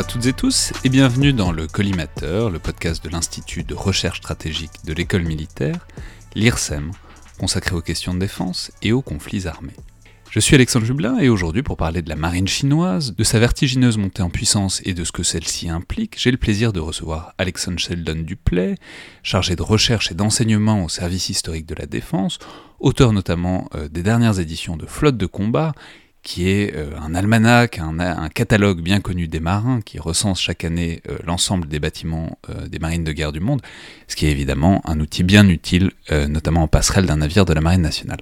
À toutes et tous et bienvenue dans le Collimateur, le podcast de l'Institut de recherche stratégique de l'école militaire, l'IRSEM, consacré aux questions de défense et aux conflits armés. Je suis Alexandre Jublin et aujourd'hui pour parler de la marine chinoise, de sa vertigineuse montée en puissance et de ce que celle-ci implique, j'ai le plaisir de recevoir Alexandre Sheldon Duplay, chargé de recherche et d'enseignement au service historique de la défense, auteur notamment euh, des dernières éditions de Flotte de combat, qui est euh, un almanach, un, catalogue bien connu des marins qui recense chaque année euh, l'ensemble des bâtiments des marines de guerre du monde, ce qui est évidemment un outil bien utile, notamment en passerelle d'un navire de la marine nationale.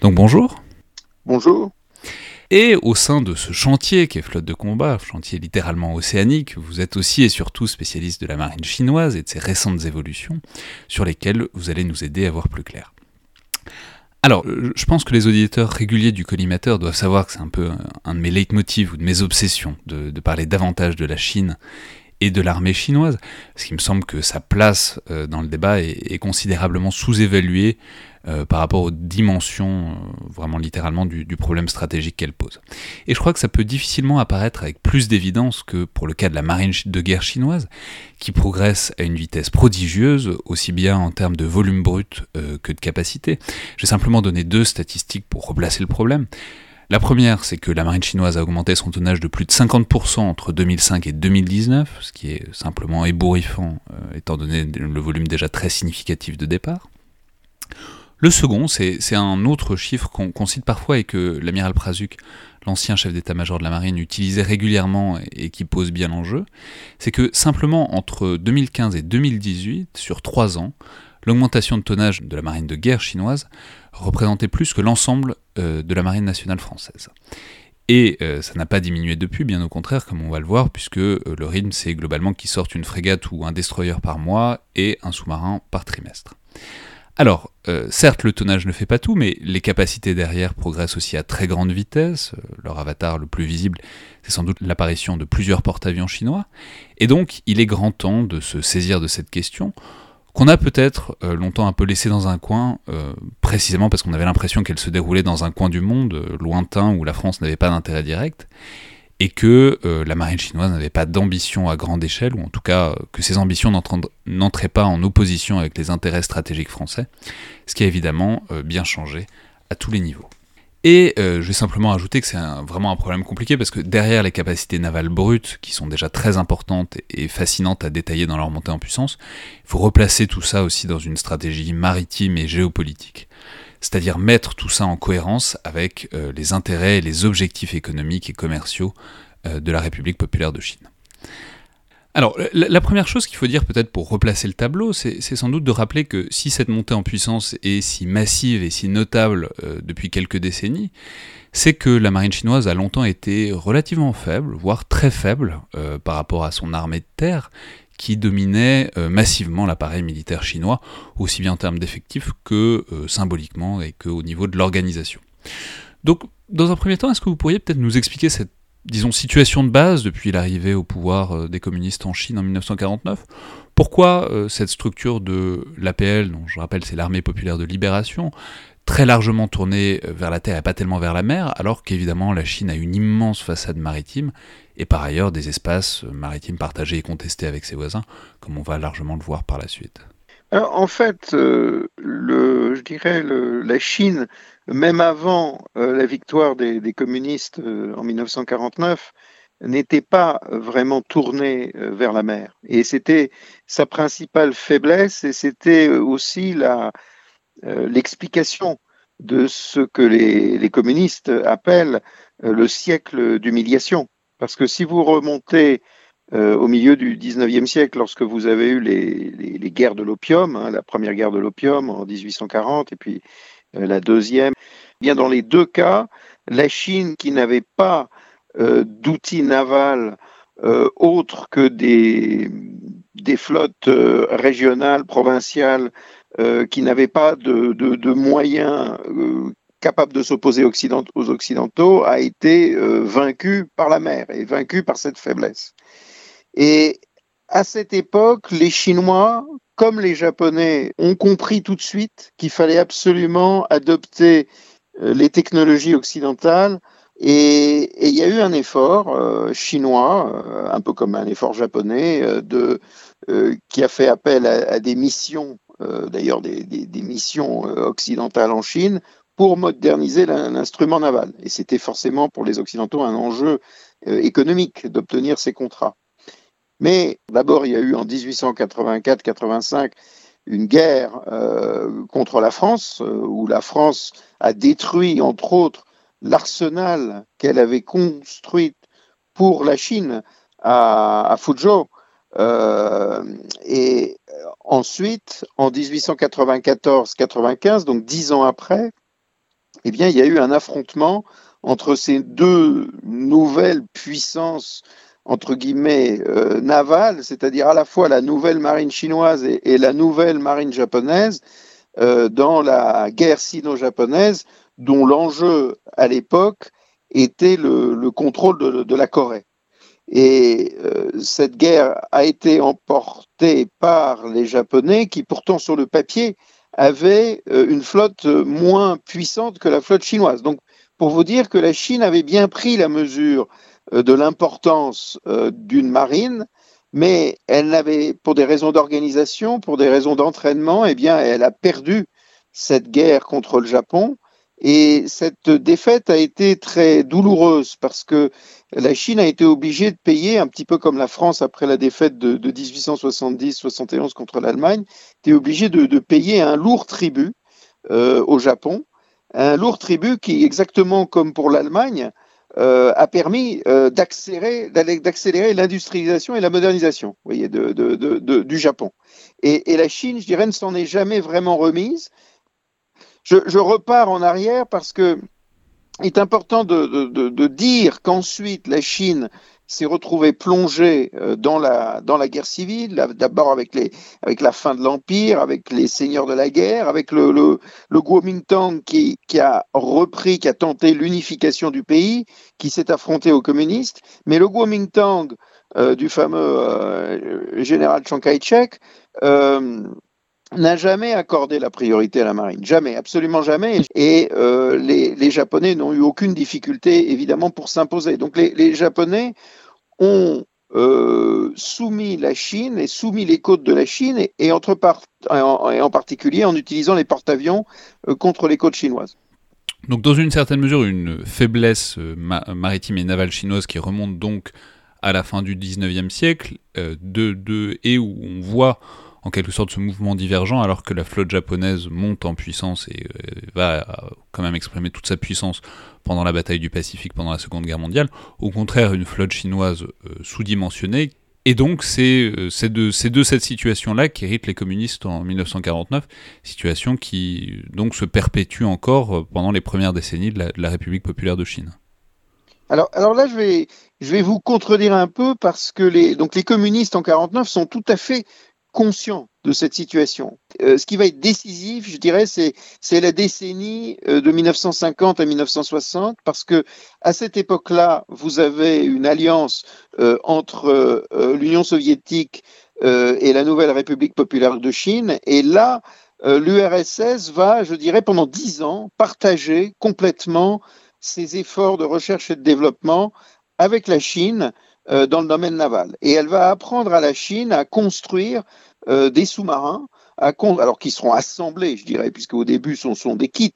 Donc bonjour. Bonjour. Et au sein de ce chantier qui est flotte de combat, chantier littéralement océanique, vous êtes aussi et surtout spécialiste de la marine chinoise et de ses récentes évolutions, sur lesquelles vous allez nous aider à voir plus clair. Alors, je pense que les auditeurs réguliers du collimateur doivent savoir que c'est un peu un de mes leitmotivs ou de mes obsessions de, parler davantage de la Chine et de l'armée chinoise, parce qu'il me semble que sa place euh, dans le débat est considérablement sous-évaluée euh, par rapport aux dimensions, euh, vraiment littéralement, du, problème stratégique qu'elle pose. Et je crois que ça peut difficilement apparaître avec plus d'évidence que pour le cas de la marine de guerre chinoise, qui progresse à une vitesse prodigieuse, aussi bien en termes de volume brut euh, que de capacité. J'ai simplement donné deux statistiques pour replacer le problème. La première, c'est que la marine chinoise a augmenté son tonnage de plus de 50% entre 2005 et 2019, ce qui est simplement ébouriffant, étant donné le volume déjà très significatif de départ. Le second, c'est un autre chiffre qu'on cite parfois et que l'amiral Prazuc, l'ancien chef d'état-major de la marine, utilisait régulièrement et, qui pose bien l'enjeu, c'est que simplement entre 2015 et 2018, sur trois ans, l'augmentation de tonnage de la marine de guerre chinoise représentait plus que l'ensemble euh, de la marine nationale française. Et euh, ça n'a pas diminué depuis, bien au contraire, comme on va le voir, puisque euh, le rythme, c'est globalement qu'ils sortent une frégate ou un destroyer par mois et un sous-marin par trimestre. Alors, euh, certes, le tonnage ne fait pas tout, mais les capacités derrière progressent aussi à très grande vitesse. Euh, leur avatar le plus visible, c'est sans doute l'apparition de plusieurs porte-avions chinois. Et donc, il est grand temps de se saisir de cette question, qu'on a peut-être euh, longtemps un peu laissée dans un coin, précisément parce qu'on avait l'impression qu'elle se déroulait dans un coin du monde lointain où la France n'avait pas d'intérêt direct et que euh, la marine chinoise n'avait pas d'ambition à grande échelle, ou en tout cas euh, que ses ambitions n'entraient pas en opposition avec les intérêts stratégiques français, ce qui a évidemment euh, bien changé à tous les niveaux. Et je vais simplement ajouter que c'est vraiment un problème compliqué parce que derrière les capacités navales brutes, qui sont déjà très importantes et fascinantes à détailler dans leur montée en puissance, il faut replacer tout ça aussi dans une stratégie maritime et géopolitique c'est-à-dire mettre tout ça en cohérence avec euh, les intérêts et les objectifs économiques et commerciaux euh, de la République populaire de Chine. Alors, la, première chose qu'il faut dire peut-être pour replacer le tableau, c'est sans doute de rappeler que si cette montée en puissance est si massive et si notable euh, depuis quelques décennies, c'est que la marine chinoise a longtemps été relativement faible, voire très faible par rapport à son armée de terre, qui dominait euh, massivement l'appareil militaire chinois, aussi bien en termes d'effectifs que euh, symboliquement et qu'au niveau de l'organisation. Donc, dans un premier temps, est-ce que vous pourriez peut-être nous expliquer cette, disons, situation de base depuis l'arrivée au pouvoir euh, des communistes en Chine en 1949 Pourquoi cette structure de l'APL, dont je rappelle c'est l'armée populaire de libération, très largement tournée vers la terre et pas tellement vers la mer, alors qu'évidemment la Chine a une immense façade maritime et par ailleurs des espaces maritimes partagés et contestés avec ses voisins, comme on va largement le voir par la suite. en fait, euh, le, je dirais la Chine, même avant euh, la victoire des, communistes euh, en 1949, n'était pas vraiment tournée vers la mer. Et c'était sa principale faiblesse et c'était aussi l'explication de ce que les, communistes appellent le siècle d'humiliation. Parce que si vous remontez euh, au milieu du 19e siècle, lorsque vous avez eu les, guerres de l'opium, hein, la première guerre de l'opium en 1840 et puis la deuxième, eh bien dans les deux cas, la Chine qui n'avait pas d'outils navals autres que des, flottes régionales, provinciales, euh, qui n'avait pas de, moyens euh, capables de s'opposer aux Occidentaux, a été euh, vaincu par la mer et vaincu par cette faiblesse. Et à cette époque, les Chinois, comme les Japonais, ont compris tout de suite qu'il fallait absolument adopter les technologies occidentales Et il y a eu un effort euh, chinois, euh, un peu comme un effort japonais, euh, qui a fait appel à, des missions, d'ailleurs des, missions occidentales en Chine, pour moderniser l'instrument naval. Et c'était forcément pour les Occidentaux un enjeu économique d'obtenir ces contrats. Mais d'abord, il y a eu en 1884-85 une guerre contre la France, où la France a détruit, entre autres, l'arsenal qu'elle avait construit pour la Chine à, Fuzhou. Euh, et ensuite, en 1894-95, donc dix ans après, eh bien, il y a eu un affrontement entre ces deux nouvelles puissances entre guillemets euh, navales, c'est-à-dire à la fois la nouvelle marine chinoise et, la nouvelle marine japonaise, euh, dans la guerre sino-japonaise dont l'enjeu à l'époque était le, contrôle de, la Corée. Et euh, cette guerre a été emportée par les Japonais qui pourtant sur le papier avaient euh, une flotte moins puissante que la flotte chinoise. Donc pour vous dire que la Chine avait bien pris la mesure euh, de l'importance d'une marine, mais elle n'avait, pour des raisons d'organisation, pour des raisons d'entraînement, eh bien, elle a perdu cette guerre contre le Japon et cette défaite a été très douloureuse parce que la Chine a été obligée de payer, un petit peu comme la France après la défaite de, 1870-71 contre l'Allemagne, était obligée de, payer un lourd tribut euh, au Japon, un lourd tribut qui, exactement comme pour l'Allemagne, euh, a permis euh, d'accélérer, l'industrialisation et la modernisation vous voyez, du Japon. Et, et la Chine, je dirais, ne s'en est jamais vraiment remise je, repars en arrière parce que il est important de, dire qu'ensuite la Chine s'est retrouvée plongée euh, dans la, dans la guerre civile, d'abord avec, avec la fin de l'Empire, avec les seigneurs de la guerre, avec le, le, Kuomintang qui, qui a repris, qui a tenté l'unification du pays, qui s'est affronté aux communistes. Mais le Kuomintang euh, du fameux euh, général Chiang Kai-shek, n'a jamais accordé la priorité à la marine, jamais, absolument jamais. Et euh, les, Japonais n'ont eu aucune difficulté, évidemment, pour s'imposer. Donc les, Japonais ont euh, soumis la Chine et soumis les côtes de la Chine, et, en, particulier en utilisant les porte-avions euh, contre les côtes chinoises. Donc dans une certaine mesure, une faiblesse maritime et navale chinoise qui remonte donc à la fin du 19e siècle, et où on voit en quelque sorte ce mouvement divergent alors que la flotte japonaise monte en puissance et euh, va euh, quand même exprimer toute sa puissance pendant la bataille du Pacifique pendant la Seconde Guerre mondiale. Au contraire, une flotte chinoise euh, sous-dimensionnée. Et donc c'est de, cette situation-là qu'héritent les communistes en 1949, situation qui donc se perpétue encore pendant les premières décennies de la, République populaire de Chine. Alors, là, je vais, je vais vous contredire un peu parce que les, donc les communistes en 49 sont tout à fait conscient de cette situation. Euh, ce qui va être décisif, je dirais, c'est c'est la décennie euh, de 1950 à 1960 parce que à cette époque-là, vous avez une alliance euh, entre l'Union soviétique et la nouvelle République populaire de Chine et là l'URSS va, je dirais, pendant dix ans, partager complètement ses efforts de recherche et de développement avec la Chine dans le domaine naval. Et elle va apprendre à la Chine à construire euh, des sous-marins, alors qui seront assemblés, je dirais, puisque au début ce sont des kits,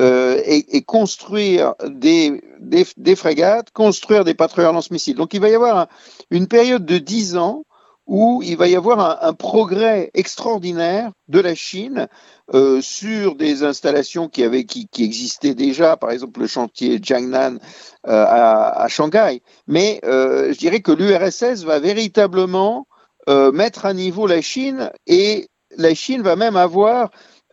euh, et, et, construire des, des, des, frégates, construire des patrouilleurs lance-missiles. Donc il va y avoir une période de dix ans où il va y avoir un, progrès extraordinaire de la Chine euh, sur des installations qui, avaient, qui, qui, existaient déjà, par exemple le chantier Jiangnan euh, à, à, Shanghai. Mais euh, je dirais que l'URSS va véritablement euh, mettre à niveau la Chine et la Chine va même avoir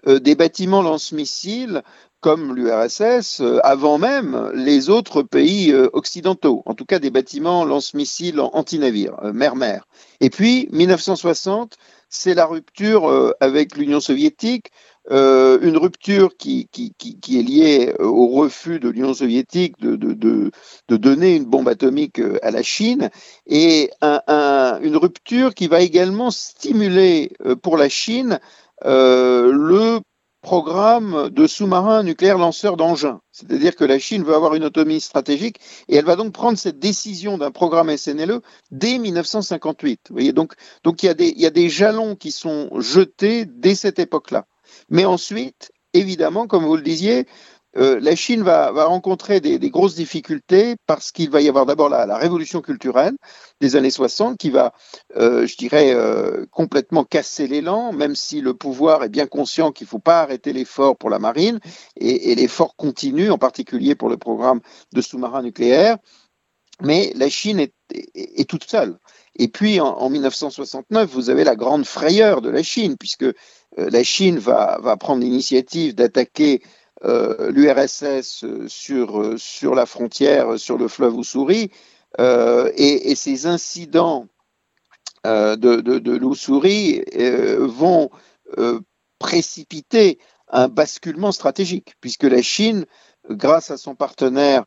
euh, des bâtiments lance-missiles comme l'URSS, euh, avant même les autres pays occidentaux, en tout cas des bâtiments lance-missiles anti-navires, mer-mer. Et puis, 1960, c'est la rupture avec l'Union soviétique, une rupture qui, est liée au refus de l'Union soviétique de, donner une bombe atomique à la Chine, et un, une rupture qui va également stimuler pour la Chine le programme de sous-marins nucléaires lanceurs d'engins. C'est-à-dire que la Chine veut avoir une autonomie stratégique et elle va donc prendre cette décision d'un programme SNLE dès 1958. Vous voyez, donc, donc il, y a des, il y a des jalons qui sont jetés dès cette époque-là. Mais ensuite, évidemment, comme vous le disiez, euh, la Chine va, rencontrer des, grosses difficultés parce qu'il va y avoir d'abord la, révolution culturelle des années 60 qui va, euh, je dirais, euh, complètement casser l'élan, même si le pouvoir est bien conscient qu'il ne faut pas arrêter l'effort pour la marine et, l'effort continue, en particulier pour le programme de sous-marins nucléaires. Mais la Chine est, toute seule. Et puis en, en, 1969, vous avez la grande frayeur de la Chine, puisque la Chine va, prendre l'initiative d'attaquer euh, l'URSS sur, euh, sur la frontière, sur le fleuve Oussouri, euh, et, ces incidents de, de, vont précipiter un basculement stratégique, puisque la Chine, grâce à son partenaire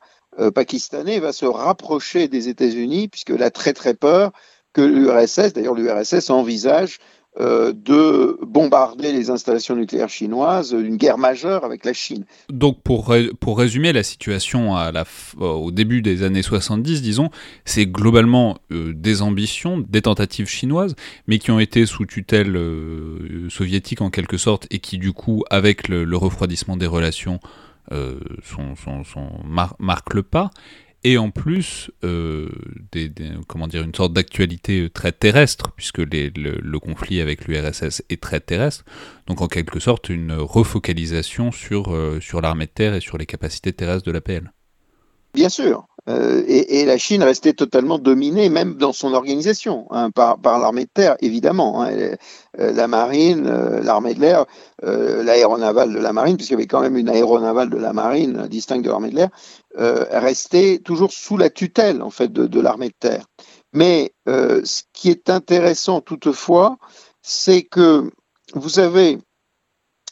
pakistanais, va se rapprocher des États-Unis, puisqu'elle a très très peur que l'URSS, d'ailleurs l'URSS envisage euh, de bombarder les installations nucléaires chinoises, une guerre majeure avec la Chine. Donc pour, pour résumer la situation à la, au début des années 70, disons, c'est globalement euh, des ambitions, des tentatives chinoises, mais qui ont été sous tutelle euh, soviétique en quelque sorte, et qui du coup, avec le, refroidissement des relations, sont, sont, marquent le pas. Et en plus euh, comment dire une sorte d'actualité très terrestre puisque le, conflit avec l'URSS est très terrestre. Donc en quelque sorte une refocalisation sur euh, sur l'armée de terre et sur les capacités terrestres de l'APL. Bien sûr, euh, et, la Chine restait totalement dominée, même dans son organisation, hein, par, l'armée de terre, évidemment. Hein, euh, la marine, euh, l'armée de l'air, l'aéronavale de la marine, puisqu'il y avait quand même une aéronavale de la marine distincte de l'armée de l'air, restait toujours sous la tutelle en fait de, de l'armée de terre. Mais ce qui est intéressant toutefois, c'est que vous avez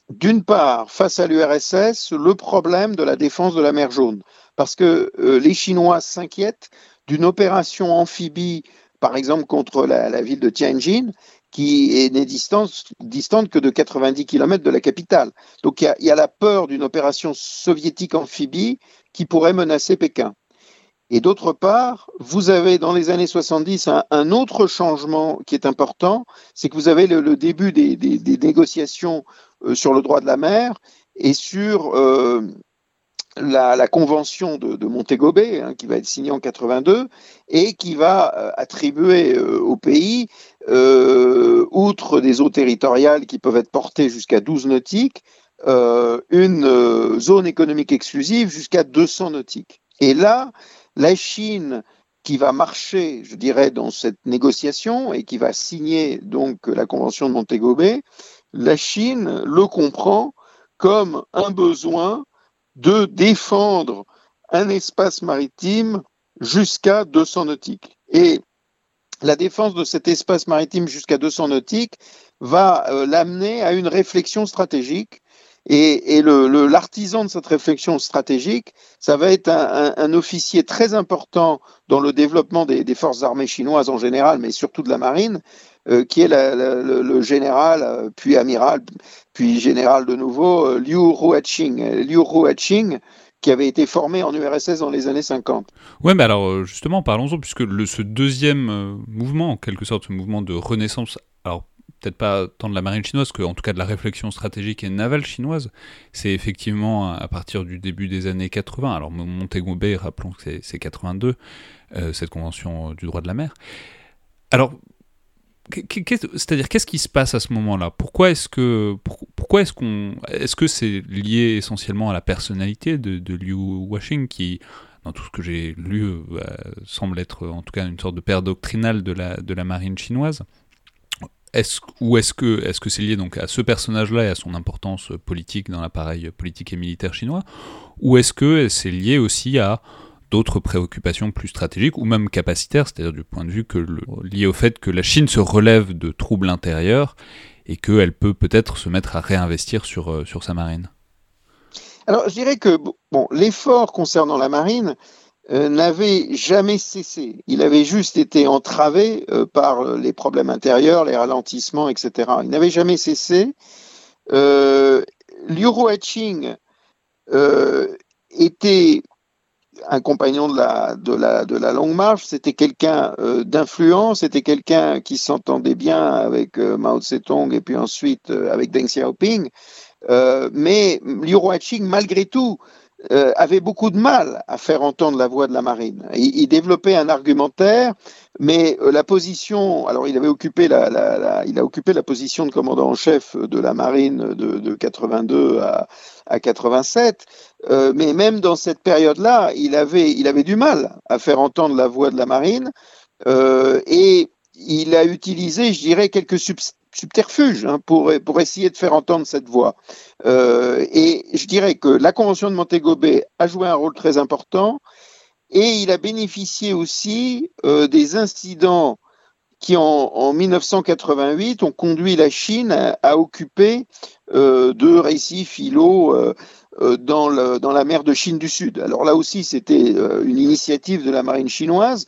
d'une part, face à l'URSS, le problème de la défense de la mer Jaune parce que euh, les Chinois s'inquiètent d'une opération amphibie, par exemple contre la, ville de Tianjin, qui n'est distante, distante, que de 90 km de la capitale. Donc il y, a, la peur d'une opération soviétique amphibie qui pourrait menacer Pékin. Et d'autre part, vous avez dans les années 70 un, autre changement qui est important, c'est que vous avez le, début des, négociations euh, sur le droit de la mer et sur euh, la, convention de, Bay, hein, qui va être signée en 82, et qui va euh, attribuer euh, au pays, euh, outre des eaux territoriales qui peuvent être portées jusqu'à 12 nautiques, une zone économique exclusive jusqu'à 200 nautiques. Et là, la Chine qui va marcher, je dirais, dans cette négociation et qui va signer donc la convention de Montego la Chine le comprend comme un besoin de défendre un espace maritime jusqu'à 200 nautiques. Et la défense de cet espace maritime jusqu'à 200 nautiques va euh, l'amener à une réflexion stratégique. Et, l'artisan de cette réflexion stratégique, ça va être un, officier très important dans le développement des, forces armées chinoises en général, mais surtout de la marine, euh, qui est le, général, euh, puis amiral, puis général de nouveau, euh, Liu Ruaching. Liu qui avait été formé en URSS dans les années 50. Ouais, mais alors justement, parlons-en, puisque ce deuxième mouvement, en quelque sorte, ce mouvement de renaissance, alors peut-être pas tant de la marine chinoise que en tout cas de la réflexion stratégique et navale chinoise, c'est effectivement à partir du début des années 80. Alors Montego Bay, rappelons que c'est 82, cette convention du droit de la mer. Alors c'est-à-dire, qu'est-ce qui se passe à ce moment-là? Pourquoi est-ce que, pourquoi est-ce qu'on, est-ce que c'est lié essentiellement à la personnalité de, Liu Washing qui, dans tout ce que j'ai lu, euh, semble être en tout cas une sorte de père doctrinal de la, de la marine chinoise? Est-ce, ou est-ce que est-ce que c'est lié donc à ce personnage-là et à son importance politique dans l'appareil politique et militaire chinois, ou est-ce que c'est lié aussi à d'autres préoccupations plus stratégiques ou même capacitaires, c'est-à-dire du point de vue lié au fait que la Chine se relève de troubles intérieurs et qu'elle peut peut-être se mettre à réinvestir sur, euh, sur sa marine Alors je dirais que bon, l'effort concernant la marine euh, n'avait jamais cessé. Il avait juste été entravé euh, par les problèmes intérieurs, les ralentissements, etc. Il n'avait jamais cessé. Liu Ruoqing était un compagnon de la, longue marche, c'était quelqu'un euh, d'influence, c'était quelqu'un qui s'entendait bien avec euh, Mao Tse-tung et puis ensuite euh, avec Deng Xiaoping. mais Liu Ruoqing, malgré tout, avait beaucoup de mal à faire entendre la voix de la marine. Il, développait un argumentaire, mais la position, alors il avait occupé la, il a occupé la position de commandant en chef de la marine de, de 82 à, à 87. Euh, mais même dans cette période-là, il avait, il avait du mal à faire entendre la voix de la marine euh, et il a utilisé, je dirais, quelques subterfuges hein, pour, pour essayer de faire entendre cette voix. Euh, et je dirais que la Convention de Montego Bay a joué un rôle très important et il a bénéficié aussi des incidents qui en, en, 1988 ont conduit la Chine à, à occuper euh, deux récifs îlots euh, euh, dans, le, la mer de Chine du Sud. Alors là aussi, c'était euh, une initiative de la marine chinoise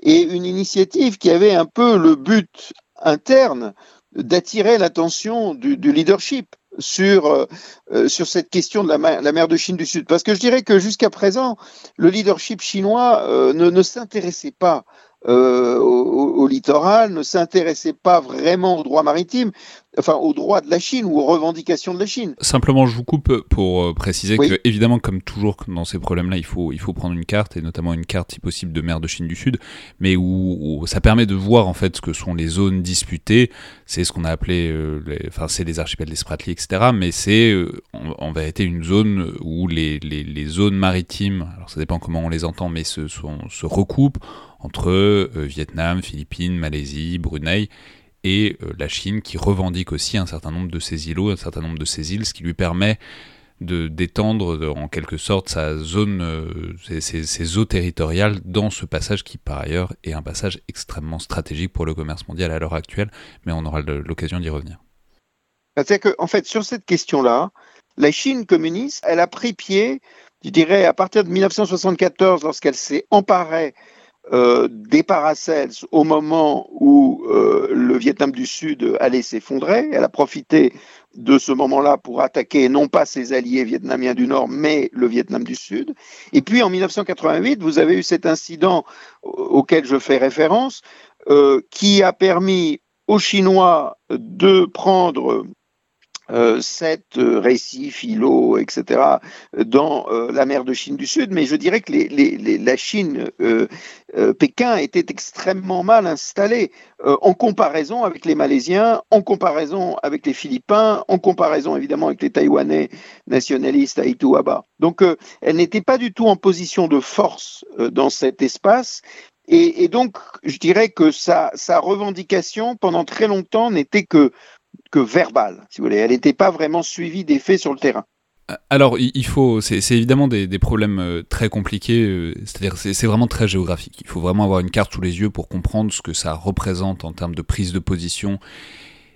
et une initiative qui avait un peu le but interne d'attirer l'attention du, du, leadership sur, euh, sur cette question de la mer, de Chine du Sud. Parce que je dirais que jusqu'à présent, le leadership chinois euh, ne, ne s'intéressait pas euh, au, au, littoral, ne s'intéressait pas vraiment au droit maritime, enfin aux droits de la Chine ou aux revendications de la Chine. Simplement, je vous coupe pour euh, préciser oui. que, évidemment, comme toujours dans ces problèmes-là, il faut, il faut prendre une carte, et notamment une carte, si possible, de mer de Chine du Sud, mais où, où ça permet de voir en fait ce que sont les zones disputées. C'est ce qu'on a appelé, euh, les, enfin, c'est les archipels des Spratly, etc. Mais c'est euh, en, en, vérité une zone où les, les, les, zones maritimes, alors ça dépend comment on les entend, mais se, sont, se recoupent entre euh, Vietnam, Philippines, Malaisie, Brunei et euh, la Chine qui revendique aussi un certain nombre de ces îlots, un certain nombre de ces îles, ce qui lui permet de d'étendre en quelque sorte sa zone, euh, ses, ses, eaux territoriales dans ce passage qui par ailleurs est un passage extrêmement stratégique pour le commerce mondial à l'heure actuelle, mais on aura l'occasion d'y revenir. C'est-à-dire qu'en en fait, sur cette question-là, la Chine communiste, elle a pris pied, je dirais, à partir de 1974, lorsqu'elle s'est emparée euh, des Paracels au moment où euh, le Vietnam du Sud allait s'effondrer. Elle a profité de ce moment-là pour attaquer non pas ses alliés vietnamiens du Nord, mais le Vietnam du Sud. Et puis en 1988, vous avez eu cet incident auquel je fais référence, euh, qui a permis aux Chinois de prendre euh, sept euh, récifs, îlots, etc., dans euh, la mer de Chine du Sud, mais je dirais que la Chine, Pékin était extrêmement mal installé en comparaison avec les Malaisiens, en comparaison avec les Philippins, en comparaison évidemment avec les Taïwanais nationalistes à Ituaba. Donc elle n'était pas du tout en position de force dans cet espace, et, donc, je dirais que sa revendication, pendant très longtemps, n'était que que verbale, si vous voulez. Elle n'était pas vraiment suivie des faits sur le terrain. Alors, il faut, c'est évidemment des, des, problèmes euh, très compliqués, euh, c'est-à-dire c'est vraiment très géographique. Il faut vraiment avoir une carte sous les yeux pour comprendre ce que ça représente en termes de prise de position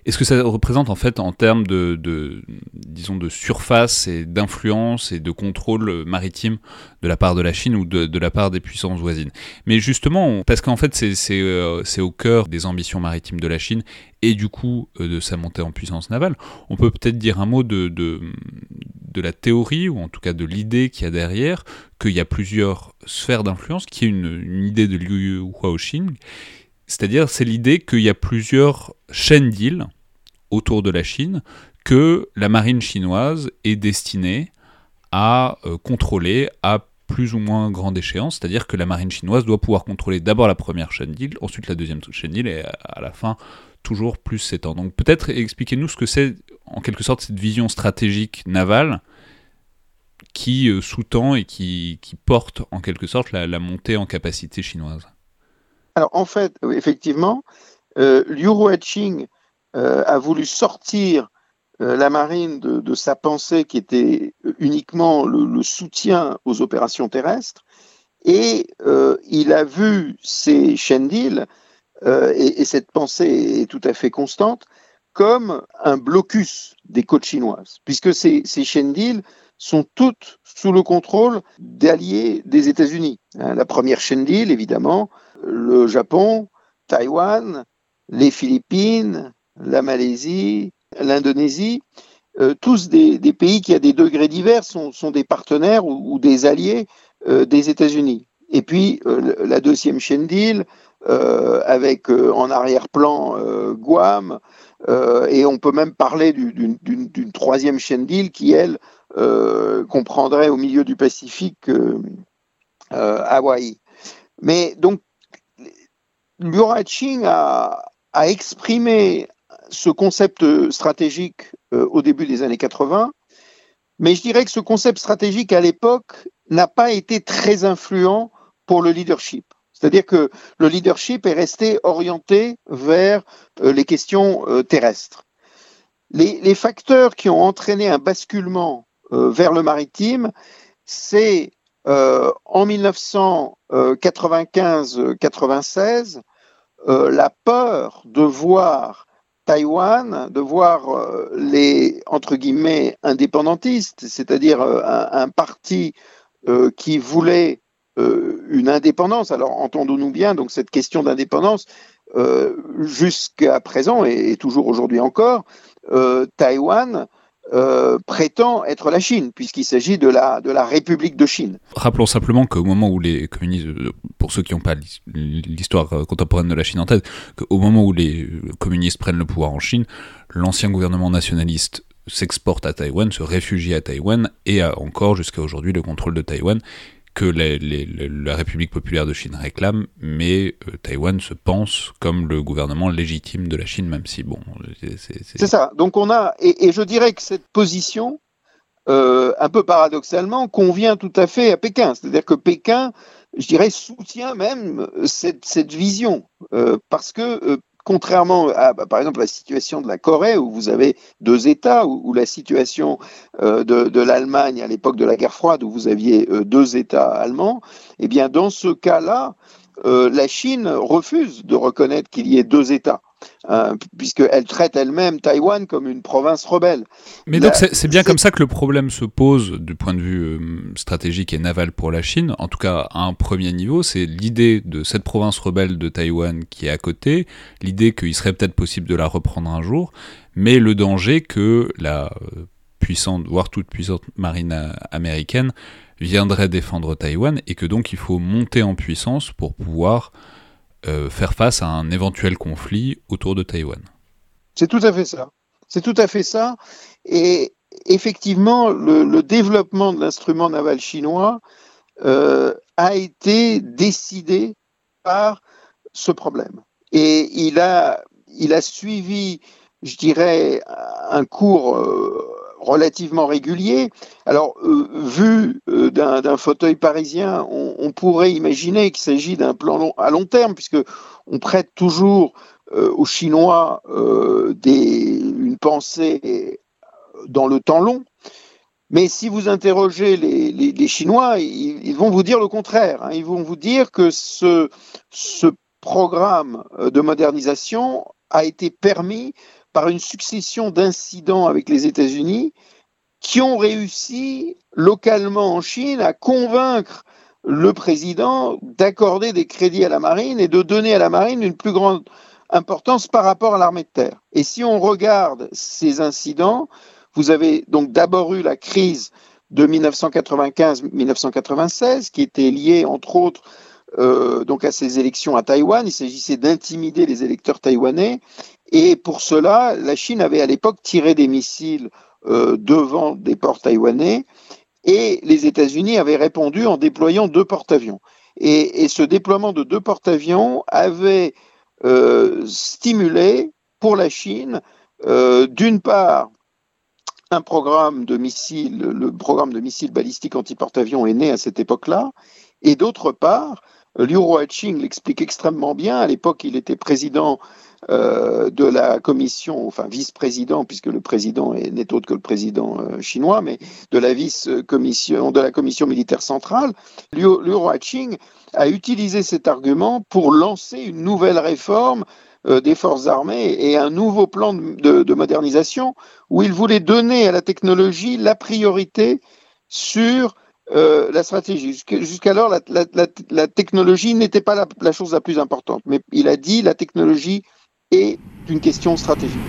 et ce que ça représente en fait en termes de, disons, de surface et d'influence et de contrôle maritime de la part de la Chine ou de, de la part des puissances voisines? Mais justement, parce qu'en fait c'est euh, au cœur des ambitions maritimes de la Chine et du coup euh, de sa montée en puissance navale, on peut peut-être dire un mot de, de, de la théorie ou en tout cas de l'idée qu'il y a derrière, qu'il y a plusieurs sphères d'influence, qui est une, une idée de Liu Huaoxing c'est-à-dire, c'est l'idée qu'il y a plusieurs chaînes d'îles autour de la Chine que la marine chinoise est destinée à euh, contrôler à plus ou moins grande échéance, c'est-à-dire que la marine chinoise doit pouvoir contrôler d'abord la première chaîne d'îles, ensuite la deuxième chaîne d'îles, et à la fin, toujours plus s'étend. Donc peut-être expliquez-nous ce que c'est, en quelque sorte, cette vision stratégique navale qui euh, sous-tend et qui, qui, porte, en quelque sorte, la, montée en capacité chinoise. Alors en fait, effectivement, euh, Liu Ruoqing a voulu sortir euh, la marine de, sa pensée qui était uniquement le, soutien aux opérations terrestres et euh, il a vu ces d'îles euh, et, et, cette pensée est tout à fait constante comme un blocus des côtes chinoises puisque ces, ces d'îles sont toutes sous le contrôle d'alliés des États-Unis. Hein, la première d'îles, évidemment, le Japon, Taïwan, les Philippines, la Malaisie, l'Indonésie. tous des, pays qui, à des degrés divers, sont, des partenaires ou, des alliés des États-Unis. Et puis, la deuxième chaîne deal, avec en arrière-plan Guam, et on peut même parler d'une troisième chaîne deal qui, elle, comprendrait au milieu du Pacifique Hawaï. Mais donc, Liu a, a exprimé ce concept stratégique euh, au début des années 80, mais je dirais que ce concept stratégique à l'époque n'a pas été très influent pour le leadership. C'est-à-dire que le leadership est resté orienté vers euh, les questions euh, terrestres. Les, facteurs qui ont entraîné un basculement vers le maritime, c'est en 1995-96 la peur de voir Taïwan, de voir euh, les, entre guillemets, indépendantistes, c'est-à-dire euh, un, parti euh, qui voulait une indépendance. Alors, entendons-nous bien, donc cette question d'indépendance, jusqu'à présent et, toujours aujourd'hui encore, Taïwan euh, prétend être la Chine, puisqu'il s'agit de la, de la République de Chine. Rappelons simplement qu'au moment où les communistes, pour ceux qui n'ont pas l'histoire contemporaine de la Chine en tête, qu'au moment où les communistes prennent le pouvoir en Chine, l'ancien gouvernement nationaliste s'exporte à Taïwan, se réfugie à Taïwan et a encore jusqu'à aujourd'hui le contrôle de Taïwan que la République populaire de Chine réclame, mais euh, Taïwan se pense comme le gouvernement légitime de la Chine, même si, bon... C'est ça. Donc on a... Et, je dirais que cette position, euh, un peu paradoxalement, convient tout à fait à Pékin. C'est-à-dire que Pékin, je dirais, soutient même cette, vision, euh, parce que contrairement à, bah, par exemple, la situation de la Corée, où vous avez deux États, ou, la situation euh, de, l'Allemagne à l'époque de la guerre froide, où vous aviez euh, deux États allemands, eh bien, dans ce cas-là, euh, la Chine refuse de reconnaître qu'il y ait deux États. Hein, puisqu'elle traite elle-même Taïwan comme une province rebelle. Mais donc c'est bien comme ça que le problème se pose du point de vue euh, stratégique et naval pour la Chine, en tout cas à un premier niveau, c'est l'idée de cette province rebelle de Taïwan qui est à côté, l'idée qu'il serait peut-être possible de la reprendre un jour, mais le danger que la euh, puissante, voire toute puissante marine américaine viendrait défendre Taïwan et que donc il faut monter en puissance pour pouvoir euh, faire face à un éventuel conflit autour de Taïwan. C'est tout à fait ça. C'est tout à fait ça. Et effectivement, le, développement de l'instrument naval chinois euh, a été décidé par ce problème. Et il a, il a suivi, je dirais, un cours euh, relativement régulier. Alors, euh, vu euh, d'un fauteuil parisien, on, pourrait imaginer qu'il s'agit d'un plan à long terme, puisque on prête toujours euh, aux Chinois une pensée dans le temps long. Mais si vous interrogez les, Chinois, ils, vont vous dire le contraire. Hein. Ils vont vous dire que ce, ce programme de modernisation a été permis par une succession d'incidents avec les États-Unis qui ont réussi localement en Chine à convaincre le président d'accorder des crédits à la marine et de donner à la marine une plus grande importance par rapport à l'armée de terre. Et si on regarde ces incidents, vous avez donc d'abord eu la crise de 1995-1996 qui était liée entre autres euh, donc à ces élections à Taïwan. Il s'agissait d'intimider les électeurs taïwanais. Et pour cela, la Chine avait à l'époque tiré des missiles euh, devant des ports taïwanais et les États-Unis avaient répondu en déployant deux porte-avions. Et, ce déploiement de deux porte-avions avait euh, stimulé pour la Chine, d'une part, un programme de missiles, le programme de missiles balistiques anti-porte-avions est né à cette époque-là, et d'autre part, Liu Ruoqing l'explique extrêmement bien. À l'époque, il était président euh, de la commission, enfin vice-président, puisque le président n'est autre que le président euh, chinois, mais de la vice-commission, de la commission militaire centrale. Liu, Ruoqing a utilisé cet argument pour lancer une nouvelle réforme euh, des forces armées et un nouveau plan de, modernisation où il voulait donner à la technologie la priorité sur euh, la stratégie. Jusqu'alors, la, la, la, technologie n'était pas la, chose la plus importante, mais il a dit la technologie est une question stratégique.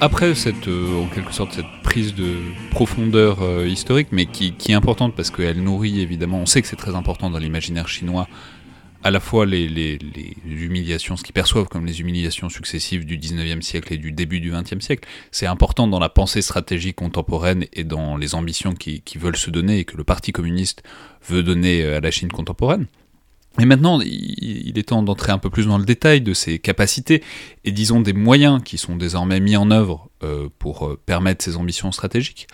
Après cette, en quelque sorte, cette prise de profondeur historique, mais qui, est importante parce qu'elle nourrit évidemment, on sait que c'est très important dans l'imaginaire chinois, à la fois les, humiliations, ce qu'ils perçoivent comme les humiliations successives du 19e siècle et du début du 20e siècle. C'est important dans la pensée stratégique contemporaine et dans les ambitions qui veulent se donner et que le Parti communiste veut donner à la Chine contemporaine. Et maintenant, il est temps d'entrer un peu plus dans le détail de ces capacités et disons des moyens qui sont désormais mis en œuvre euh, pour euh, permettre ces ambitions stratégiques.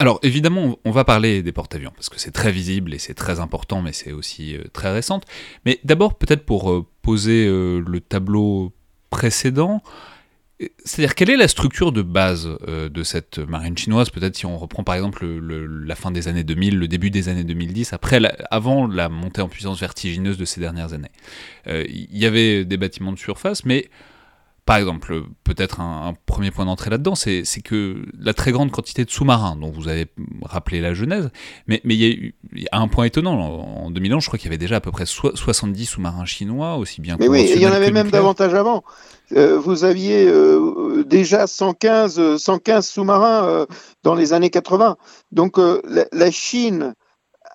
Alors évidemment, on va parler des porte-avions, parce que c'est très visible et c'est très important, mais c'est aussi euh, très récente. Mais d'abord, peut-être pour poser le tableau précédent, c'est-à-dire quelle est la structure de base de cette marine chinoise? Peut-être si on reprend par exemple la fin des années 2000, le début des années 2010, après avant la montée en puissance vertigineuse de ces dernières années. Il y avait des bâtiments de surface, mais par exemple, peut-être un, premier point d'entrée là-dedans, c'est que la très grande quantité de sous-marins, dont vous avez rappelé la genèse, mais, mais il, y a un point étonnant. En 2011, je crois qu'il y avait déjà à peu près 70 sous-marins chinois, aussi bien Mais oui, il y en avait même davantage avant. Euh, vous aviez euh, déjà 115, 115 sous-marins euh, dans les années 80. Donc la, la Chine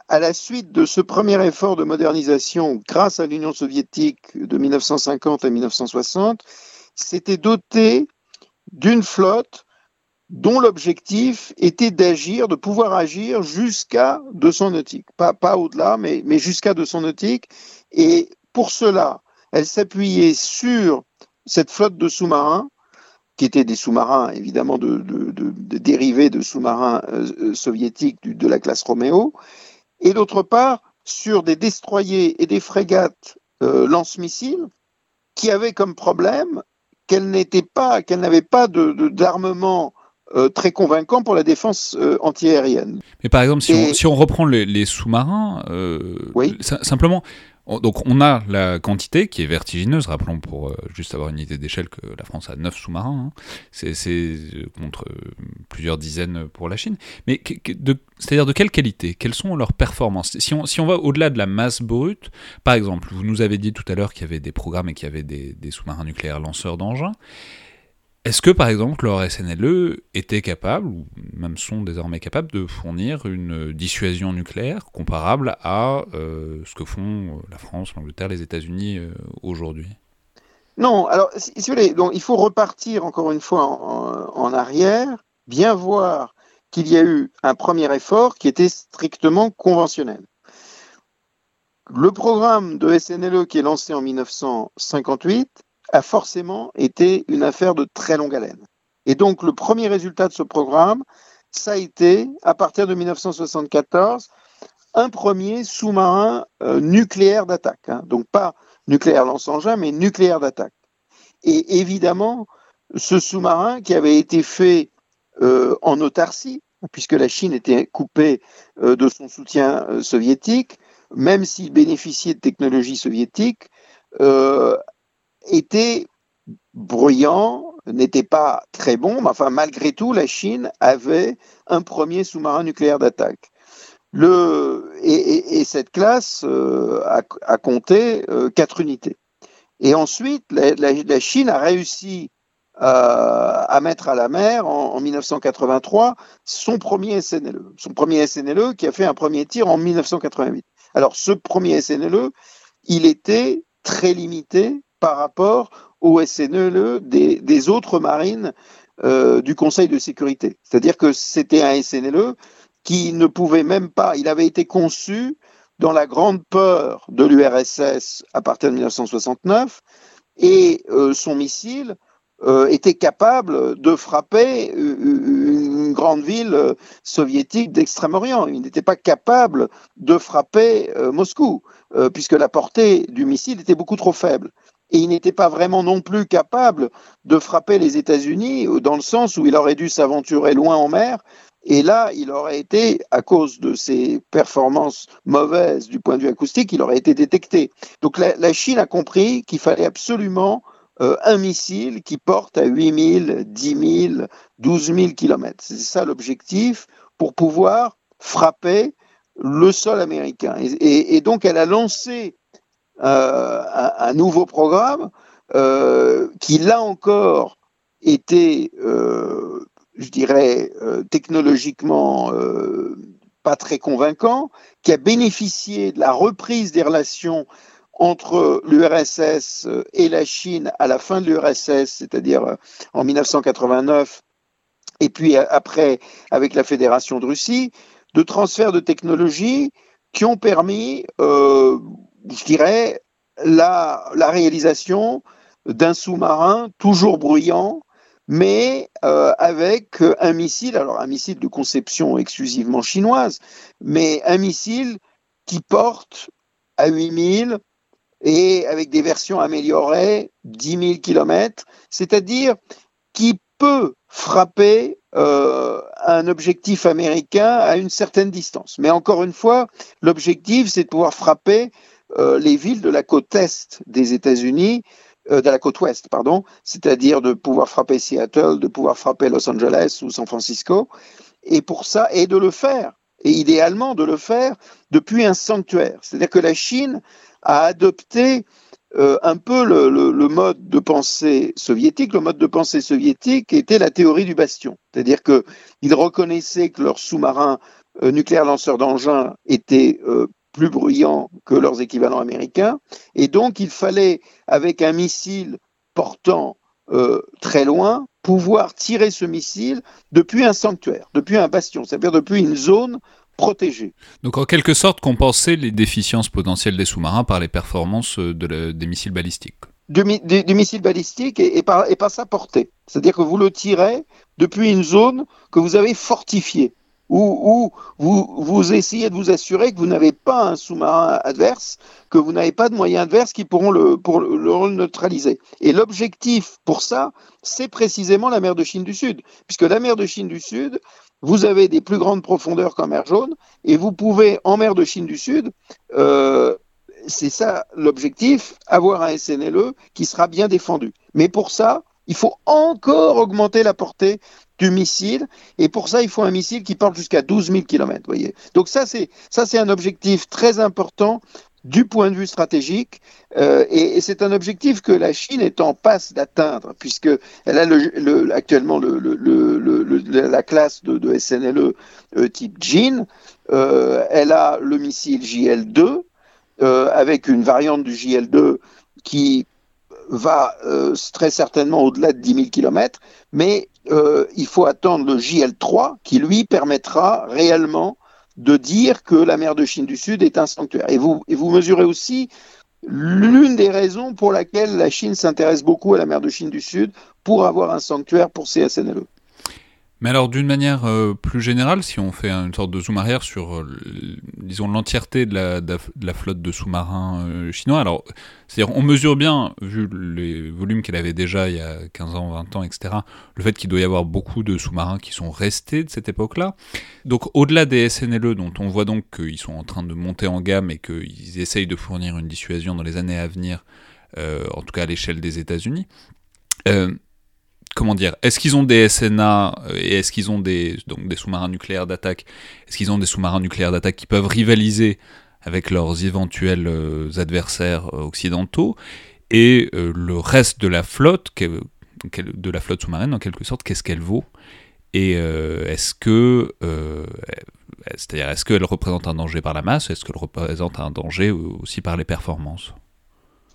à la suite de ce premier effort de modernisation grâce à l'Union soviétique de 1950 à 1960, s'était doté d'une flotte dont l'objectif était d'agir, de pouvoir agir jusqu'à 200 nautiques. Pas, pas au-delà, mais, mais jusqu'à 200 nautiques. Et pour cela, elle s'appuyait sur cette flotte de sous-marins, qui étaient des sous-marins évidemment de, dérivés de sous-marins euh, euh, soviétiques de la classe Roméo, et d'autre part sur des destroyers et des frégates euh, lance-missiles qui avaient comme problème qu'elle n'était pas, qu'elle n'avait pas d'armement de, euh, très convaincant pour la défense euh, antiaérienne. Mais par exemple, si, on, si on, reprend les, les sous-marins, euh, oui. simplement, donc on a la quantité qui est vertigineuse, rappelons pour euh, juste avoir une idée d'échelle que la France a 9 sous-marins, hein. c'est euh, contre euh, plusieurs dizaines pour la Chine, mais c'est-à-dire de quelle qualité? Quelles sont leurs performances? Si on, si on va au-delà de la masse brute, par exemple, vous nous avez dit tout à l'heure qu'il y avait des programmes et qu'il y avait des, des sous-marins nucléaires lanceurs d'engins, est-ce que, par exemple, leur SNLE était capable, ou même sont désormais capables, de fournir une dissuasion nucléaire comparable à euh, ce que font euh, la France, l'Angleterre, les États-Unis euh, aujourd'hui? Non, alors, si, vous voulez, il faut repartir encore une fois en arrière, bien voir qu'il y a eu un premier effort qui était strictement conventionnel. Le programme de SNLE qui est lancé en 1958 a forcément été une affaire de très longue haleine. Et donc le premier résultat de ce programme, ça a été, à partir de 1974, un premier sous-marin euh, nucléaire d'attaque. Hein. Donc pas nucléaire lance-engin, mais nucléaire d'attaque. Et évidemment, ce sous-marin qui avait été fait euh, en autarcie, puisque la Chine était coupée euh, de son soutien soviétique, même s'il bénéficiait de technologies soviétiques, était bruyant, n'était pas très bon, mais enfin malgré tout, la Chine avait un premier sous-marin nucléaire d'attaque. Le, et, et, cette classe euh, a, compté euh, quatre unités. Et ensuite, la Chine a réussi euh, à mettre à la mer en, en, 1983 son premier SNLE. Son premier SNLE qui a fait un premier tir en 1988. Alors ce premier SNLE, il était très limité par rapport au SNLE des, des autres marines euh, du Conseil de sécurité. C'est-à-dire que c'était un SNLE qui ne pouvait même pas, il avait été conçu dans la grande peur de l'URSS à partir de 1969 et euh, son missile euh, était capable de frapper une grande ville soviétique d'Extrême-Orient. Il n'était pas capable de frapper Moscou, puisque la portée du missile était beaucoup trop faible et il n'était pas vraiment non plus capable de frapper les États-Unis dans le sens où il aurait dû s'aventurer loin en mer. Et là, il aurait été, à cause de ses performances mauvaises du point de vue acoustique, il aurait été détecté. Donc la, Chine a compris qu'il fallait absolument euh, un missile qui porte à 8 000, 10 000, 12 000 kilomètres. C'est ça l'objectif pour pouvoir frapper le sol américain. Et, donc elle a lancé euh, un, un, nouveau programme euh, qui, là encore, était, je dirais, technologiquement pas très convaincant, qui a bénéficié de la reprise des relations entre l'URSS et la Chine à la fin de l'URSS, c'est-à-dire en 1989, et puis après avec la Fédération de Russie, de transfert de technologies qui ont permis, euh, je dirais, la, réalisation d'un sous-marin toujours bruyant, mais euh, avec un missile, alors un missile de conception exclusivement chinoise, mais un missile qui porte à 8000 et avec des versions améliorées 10 000 km, c'est-à-dire qui peut frapper euh, un objectif américain à une certaine distance. Mais encore une fois, l'objectif, c'est de pouvoir frapper euh, les villes de la côte est des États-Unis, euh, de la côte ouest, pardon, c'est-à-dire de pouvoir frapper Seattle, de pouvoir frapper Los Angeles ou San Francisco, et pour ça, et de le faire, et idéalement de le faire depuis un sanctuaire. C'est-à-dire que la Chine a adopté euh, un peu le, mode de pensée soviétique. Le mode de pensée soviétique était la théorie du bastion, c'est-à-dire qu'ils reconnaissaient que leurs sous-marins euh, nucléaires lanceurs d'engins étaient euh, plus bruyants que leurs équivalents américains, et donc il fallait, avec un missile portant très loin, pouvoir tirer ce missile depuis un sanctuaire, depuis un bastion, c'est-à-dire depuis une zone protégés. Donc en quelque sorte compenser les déficiences potentielles des sous-marins par les performances euh, des missiles balistiques? Du, missile balistique et, par, sa portée. C'est-à-dire que vous le tirez depuis une zone que vous avez fortifiée, où, vous, essayez de vous assurer que vous n'avez pas un sous-marin adverse, que vous n'avez pas de moyens adverses qui pourront le, pour le neutraliser. Et l'objectif pour ça, c'est précisément la mer de Chine du Sud, puisque la mer de Chine du Sud, vous avez des plus grandes profondeurs qu'en mer jaune, et vous pouvez, en mer de Chine du Sud, euh, c'est ça l'objectif, avoir un SNLE qui sera bien défendu. Mais pour ça, il faut encore augmenter la portée du missile, et pour ça, il faut un missile qui porte jusqu'à 12 000 km. Voyez. Donc ça, c'est ça, c'est un objectif très important du point de vue stratégique, euh, et, c'est un objectif que la Chine est en passe d'atteindre, puisque elle a le, actuellement la classe de, SNLE euh, type JIN, euh, elle a le missile JL2, avec une variante du JL2 qui va très certainement au-delà de 10 000 km, mais il faut attendre le JL3 qui, lui, permettra réellement de dire que la mer de Chine du Sud est un sanctuaire. Et vous, et vous mesurez aussi l'une des raisons pour laquelle la Chine s'intéresse beaucoup à la mer de Chine du Sud pour avoir un sanctuaire pour ses SNLE. Mais alors, d'une manière euh, plus générale, si on fait une sorte de zoom arrière sur, euh, disons, l'entièreté de la, flotte de sous-marins euh, chinois, alors, c'est-à-dire, on mesure bien, vu les volumes qu'elle avait déjà il y a 15 ans, 20 ans, etc., le fait qu'il doit y avoir beaucoup de sous-marins qui sont restés de cette époque-là. Donc, au-delà des SNLE, dont on voit donc qu'ils sont en train de monter en gamme et qu'ils essayent de fournir une dissuasion dans les années à venir, en tout cas à l'échelle des États-Unis, comment dire, est-ce qu'ils ont des SNA euh, et est-ce qu'ils ont des, sous-marins nucléaires d'attaque Est-ce qu'ils ont des sous-marins nucléaires d'attaque qui peuvent rivaliser avec leurs éventuels euh, adversaires euh, occidentaux Et le reste de la flotte, de la flotte sous-marine en quelque sorte, qu'est-ce qu'elle vaut? Et est-ce que, c'est-à-dire, est-ce qu'elle représente un danger par la masse Est-ce qu'elle représente un danger aussi par les performances?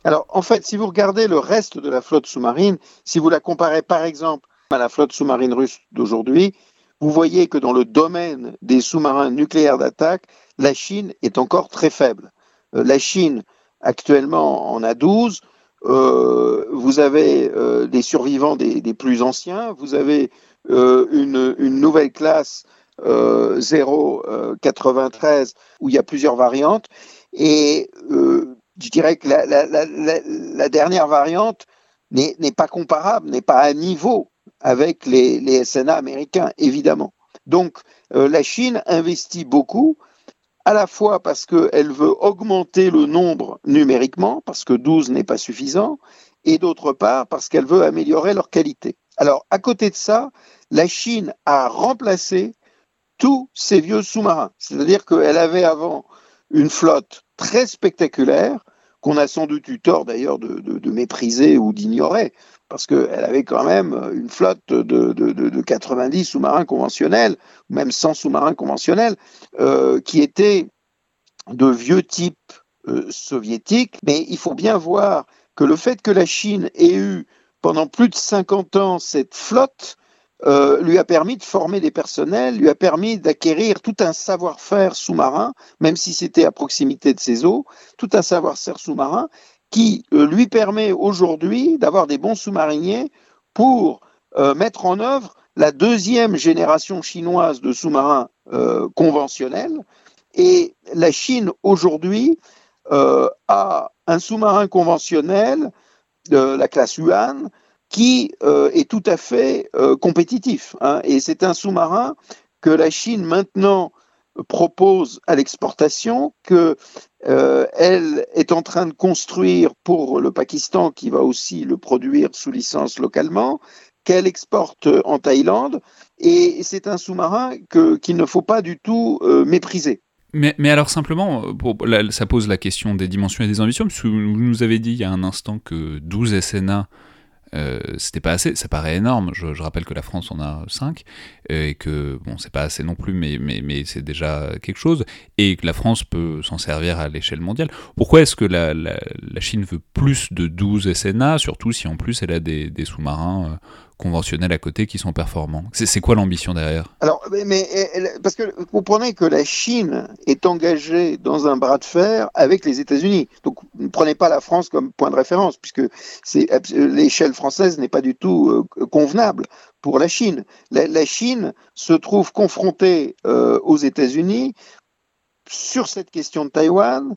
Alors, en fait, si vous regardez le reste de la flotte sous-marine, si vous la comparez par exemple à la flotte sous-marine russe d'aujourd'hui, vous voyez que dans le domaine des sous-marins nucléaires d'attaque, la Chine est encore très faible. Euh, la Chine, actuellement, en a 12. Euh, vous avez euh, des survivants des, plus anciens. Vous avez une, une, nouvelle classe 093 où il y a plusieurs variantes. Et je dirais que la, dernière variante n'est pas comparable, n'est pas à niveau avec les, SNA américains, évidemment. Donc, euh, la Chine investit beaucoup, à la fois parce qu'elle veut augmenter le nombre numériquement, parce que 12 n'est pas suffisant, et d'autre part parce qu'elle veut améliorer leur qualité. Alors, à côté de ça, la Chine a remplacé tous ces vieux sous-marins. C'est-à-dire qu'elle avait avant une flotte très spectaculaire, qu'on a sans doute eu tort d'ailleurs de, mépriser ou d'ignorer, parce qu'elle avait quand même une flotte de, de, de, 90 sous-marins conventionnels, ou même 100 sous-marins conventionnels, euh, qui étaient de vieux types euh, soviétiques. Mais il faut bien voir que le fait que la Chine ait eu pendant plus de 50 ans cette flotte, euh, lui a permis de former des personnels, lui a permis d'acquérir tout un savoir-faire sous-marin, même si c'était à proximité de ses eaux, tout un savoir-faire sous-marin qui euh, lui permet aujourd'hui d'avoir des bons sous-mariniers pour euh, mettre en œuvre la deuxième génération chinoise de sous-marins conventionnels. Et la Chine aujourd'hui a un sous-marin conventionnel de la classe Yuan qui euh, est tout à fait euh, compétitif. Hein. et c'est un sous-marin que la Chine maintenant propose à l'exportation, qu'elle euh, est en train de construire pour le Pakistan, qui va aussi le produire sous licence localement, qu'elle exporte en Thaïlande, et c'est un sous-marin qu'il ne faut pas du tout mépriser. Mais, mais, alors simplement, ça pose la question des dimensions et des ambitions, parce que vous nous avez dit il y a un instant que 12 SNA euh, c'était pas assez, ça paraît énorme. Je, rappelle que la France en a 5 euh, et que bon, c'est pas assez non plus, mais, mais, mais c'est déjà quelque chose et que la France peut s'en servir à l'échelle mondiale. Pourquoi est-ce que la, la, Chine veut plus de 12 SNA, surtout si en plus elle a des, sous-marins euh, conventionnels à côté qui sont performants. C'est quoi l'ambition derrière? Alors, mais, parce que vous comprenez que la Chine est engagée dans un bras de fer avec les États-Unis. Donc, ne prenez pas la France comme point de référence, puisque l'échelle française n'est pas du tout euh, convenable pour la Chine. La, Chine se trouve confrontée euh, aux États-Unis sur cette question de Taïwan.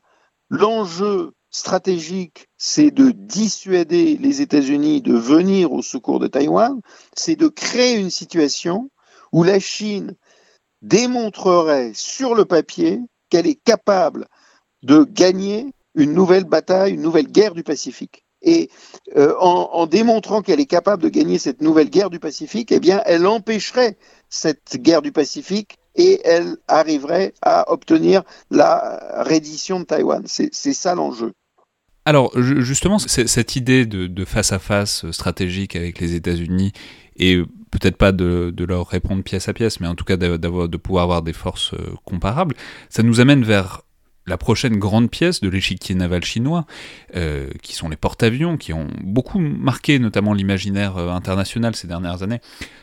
L'enjeu stratégique, c'est de dissuader les États-Unis de venir au secours de Taïwan, c'est de créer une situation où la Chine démontrerait sur le papier qu'elle est capable de gagner une nouvelle bataille, une nouvelle guerre du Pacifique. Et euh, en, démontrant qu'elle est capable de gagner cette nouvelle guerre du Pacifique, eh bien, elle empêcherait cette guerre du Pacifique et elle arriverait à obtenir la reddition de Taïwan. C'est ça l'enjeu. Alors justement, cette idée de, face à face stratégique avec les États-Unis et peut-être pas de, leur répondre pièce à pièce, mais en tout cas de pouvoir avoir des forces euh, comparables, ça nous amène vers la prochaine grande pièce de l'échiquier naval chinois, euh, qui sont les porte-avions, qui ont beaucoup marqué notamment l'imaginaire euh, international ces dernières années.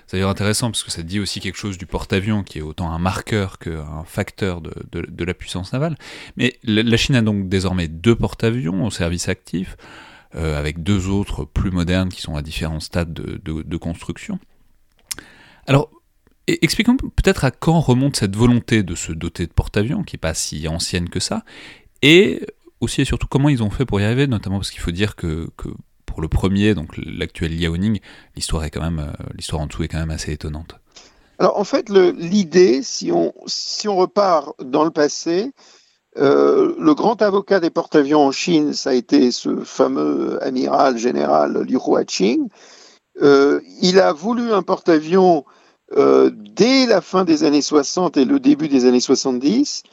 C'est d'ailleurs intéressant parce que ça dit aussi quelque chose du porte-avions, qui est autant un marqueur qu'un facteur de, la puissance navale. Mais la Chine a donc désormais deux porte-avions au service actif, euh, avec deux autres plus modernes qui sont à différents stades de, de construction. Alors, Expliquons peut-être à quand remonte cette volonté de se doter de porte-avions, qui n'est pas si ancienne que ça, et aussi et surtout comment ils ont fait pour y arriver, notamment parce qu'il faut dire que, pour le premier, donc l'actuel Liaoning, l'histoire euh, l'histoire en dessous est quand même assez étonnante. Alors en fait, l'idée, si on, si on repart dans le passé, euh, le grand avocat des porte-avions en Chine, ça a été ce fameux amiral général Liu Huaqing. Euh, il a voulu un porte-avions euh, dès la fin des années 60 et le début des années 70,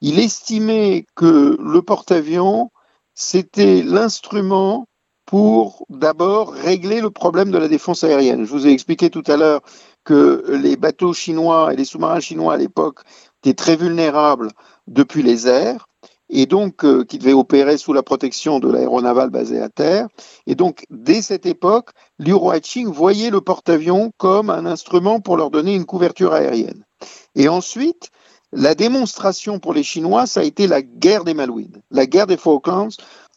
il estimait que le porte-avions, c'était l'instrument pour d'abord régler le problème de la défense aérienne. Je vous ai expliqué tout à l'heure que les bateaux chinois et les sous-marins chinois à l'époque étaient très vulnérables depuis les airs et donc euh, qui devait opérer sous la protection de l'aéronaval basé à terre. Et donc, dès cette époque, Liu Ruiqing voyait le porte-avions comme un instrument pour leur donner une couverture aérienne. Et ensuite, la démonstration pour les Chinois, ça a été la guerre des Malouines, la guerre des Falklands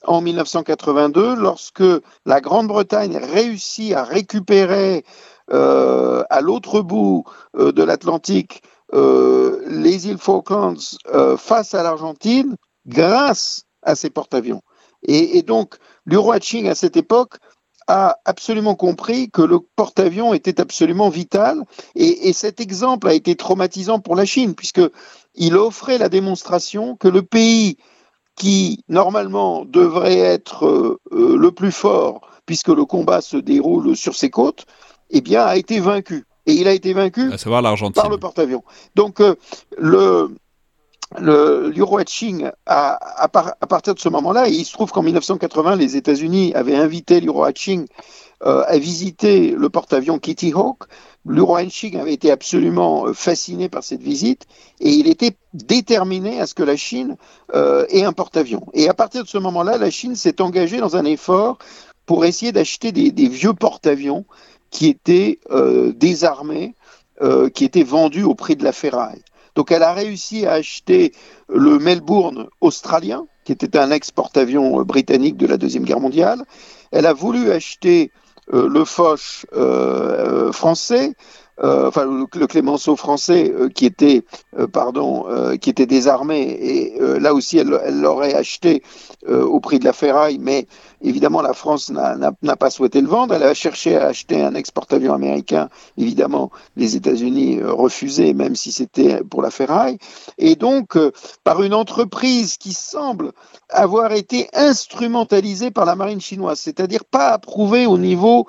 en 1982, lorsque la Grande-Bretagne réussit à récupérer euh, à l'autre bout euh, de l'Atlantique euh, les îles Falklands euh, face à l'Argentine, grâce à ces porte-avions. Et, donc, Liu Ching, à cette époque, a absolument compris que le porte-avions était absolument vital. Et, cet exemple a été traumatisant pour la Chine, puisqu'il offrait la démonstration que le pays qui, normalement, devrait être euh, euh, le plus fort, puisque le combat se déroule sur ses côtes, eh bien, a été vaincu. Et il a été vaincu à savoir par le porte-avions. Donc, euh, le, l'euro hatching à, à, partir de ce moment-là, il se trouve qu'en 1980, les États-Unis avaient invité l'euro hatching euh, à visiter le porte-avions Kitty Hawk. L'euro hatching avait été absolument euh, fasciné par cette visite et il était déterminé à ce que la Chine euh, ait un porte-avions. Et à partir de ce moment-là, la Chine s'est engagée dans un effort pour essayer d'acheter des, des, vieux porte-avions qui étaient euh, désarmés, euh, qui étaient vendus au prix de la ferraille. Donc elle a réussi à acheter le Melbourne australien, qui était un ex-porte-avions euh, britannique de la Deuxième Guerre mondiale. Elle a voulu acheter euh, le Foch euh, français, euh, enfin le, Clémenceau français euh, qui était euh, pardon qui était désarmé et là aussi elle l'aurait acheté au prix de la ferraille mais évidemment la France n'a pas souhaité le vendre. Elle a cherché à acheter un exporte-avions américain évidemment les États-Unis refusaient même si c'était pour la ferraille. Et donc par une entreprise qui semble avoir été instrumentalisée par la marine chinoise c'est-à-dire pas approuvée au niveau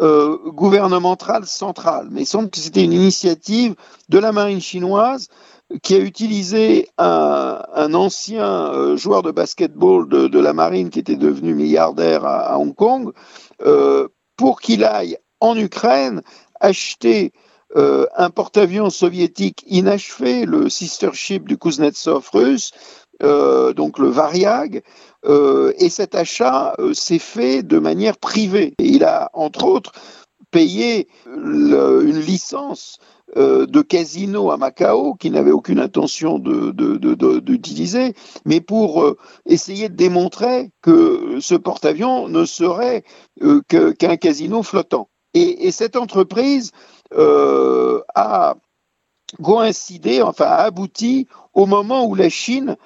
euh, gouvernementale centrale. Mais il semble que c'était une initiative de la marine chinoise qui a utilisé un, ancien euh, joueur de basketball de, de, la marine qui était devenu milliardaire à, à Hong Kong euh, pour qu'il aille en Ukraine acheter euh, un porte-avions soviétique inachevé, le sister ship du Kuznetsov russe, euh, donc le Variag, euh, et cet achat euh, s'est fait de manière privée. Et il a, entre autres, payé une licence de casino à Macao qu'il n'avait aucune intention d'utiliser, de, de, mais pour essayer de démontrer que ce porte-avions ne serait qu'un casino flottant. Et, et, cette entreprise a coïncidé, enfin a abouti au moment où la Chine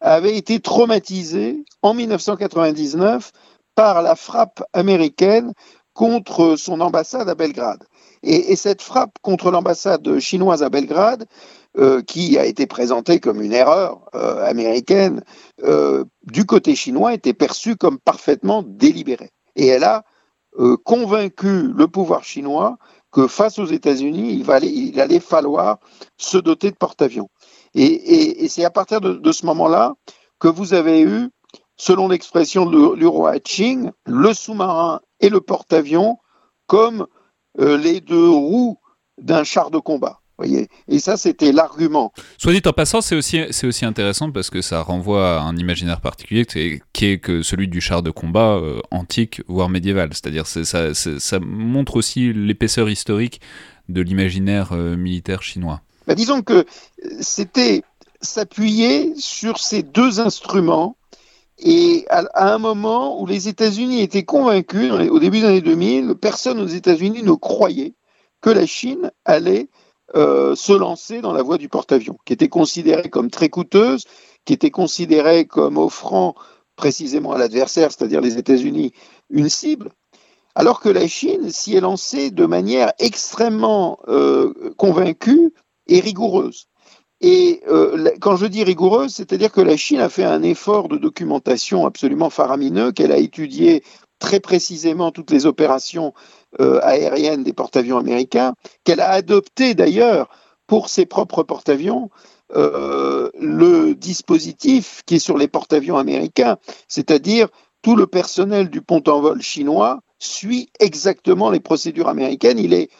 avait été traumatisé en 1999 par la frappe américaine contre son ambassade à Belgrade. Et, et cette frappe contre l'ambassade chinoise à Belgrade, euh, qui a été présentée comme une erreur euh, américaine, euh, du côté chinois était perçue comme parfaitement délibérée. Et elle a convaincu le pouvoir chinois que face aux États-Unis, il, allait falloir se doter de porte-avions. Et, c'est à partir de, ce moment-là que vous avez eu, selon l'expression de l'Uro Hatching, le sous-marin et le porte-avions comme euh, les deux roues d'un char de combat. Voyez et ça, c'était l'argument. Soit dit en passant, c'est aussi, c'est aussi intéressant parce que ça renvoie à un imaginaire particulier qui est que celui du char de combat euh, antique, voire médiéval. C'est-à-dire ça, ça montre aussi l'épaisseur historique de l'imaginaire euh, militaire chinois. Bah, disons que c'était s'appuyer sur ces deux instruments et à, à, un moment où les États-Unis étaient convaincus, au début des années 2000, personne aux États-Unis ne croyait que la Chine allait euh, se lancer dans la voie du porte-avions, qui était considérée comme très coûteuse, qui était considérée comme offrant précisément à l'adversaire, c'est-à-dire les États-Unis, une cible, alors que la Chine s'y est lancée de manière extrêmement euh, convaincue et rigoureuse. Et euh, quand je dis rigoureuse, c'est-à-dire que la Chine a fait un effort de documentation absolument faramineux, qu'elle a étudié très précisément toutes les opérations euh, aériennes des porte-avions américains, qu'elle a adopté d'ailleurs pour ses propres porte-avions euh, le dispositif qui est sur les porte-avions américains, c'est-à-dire tout le personnel du pont en vol chinois suit exactement les procédures américaines, il est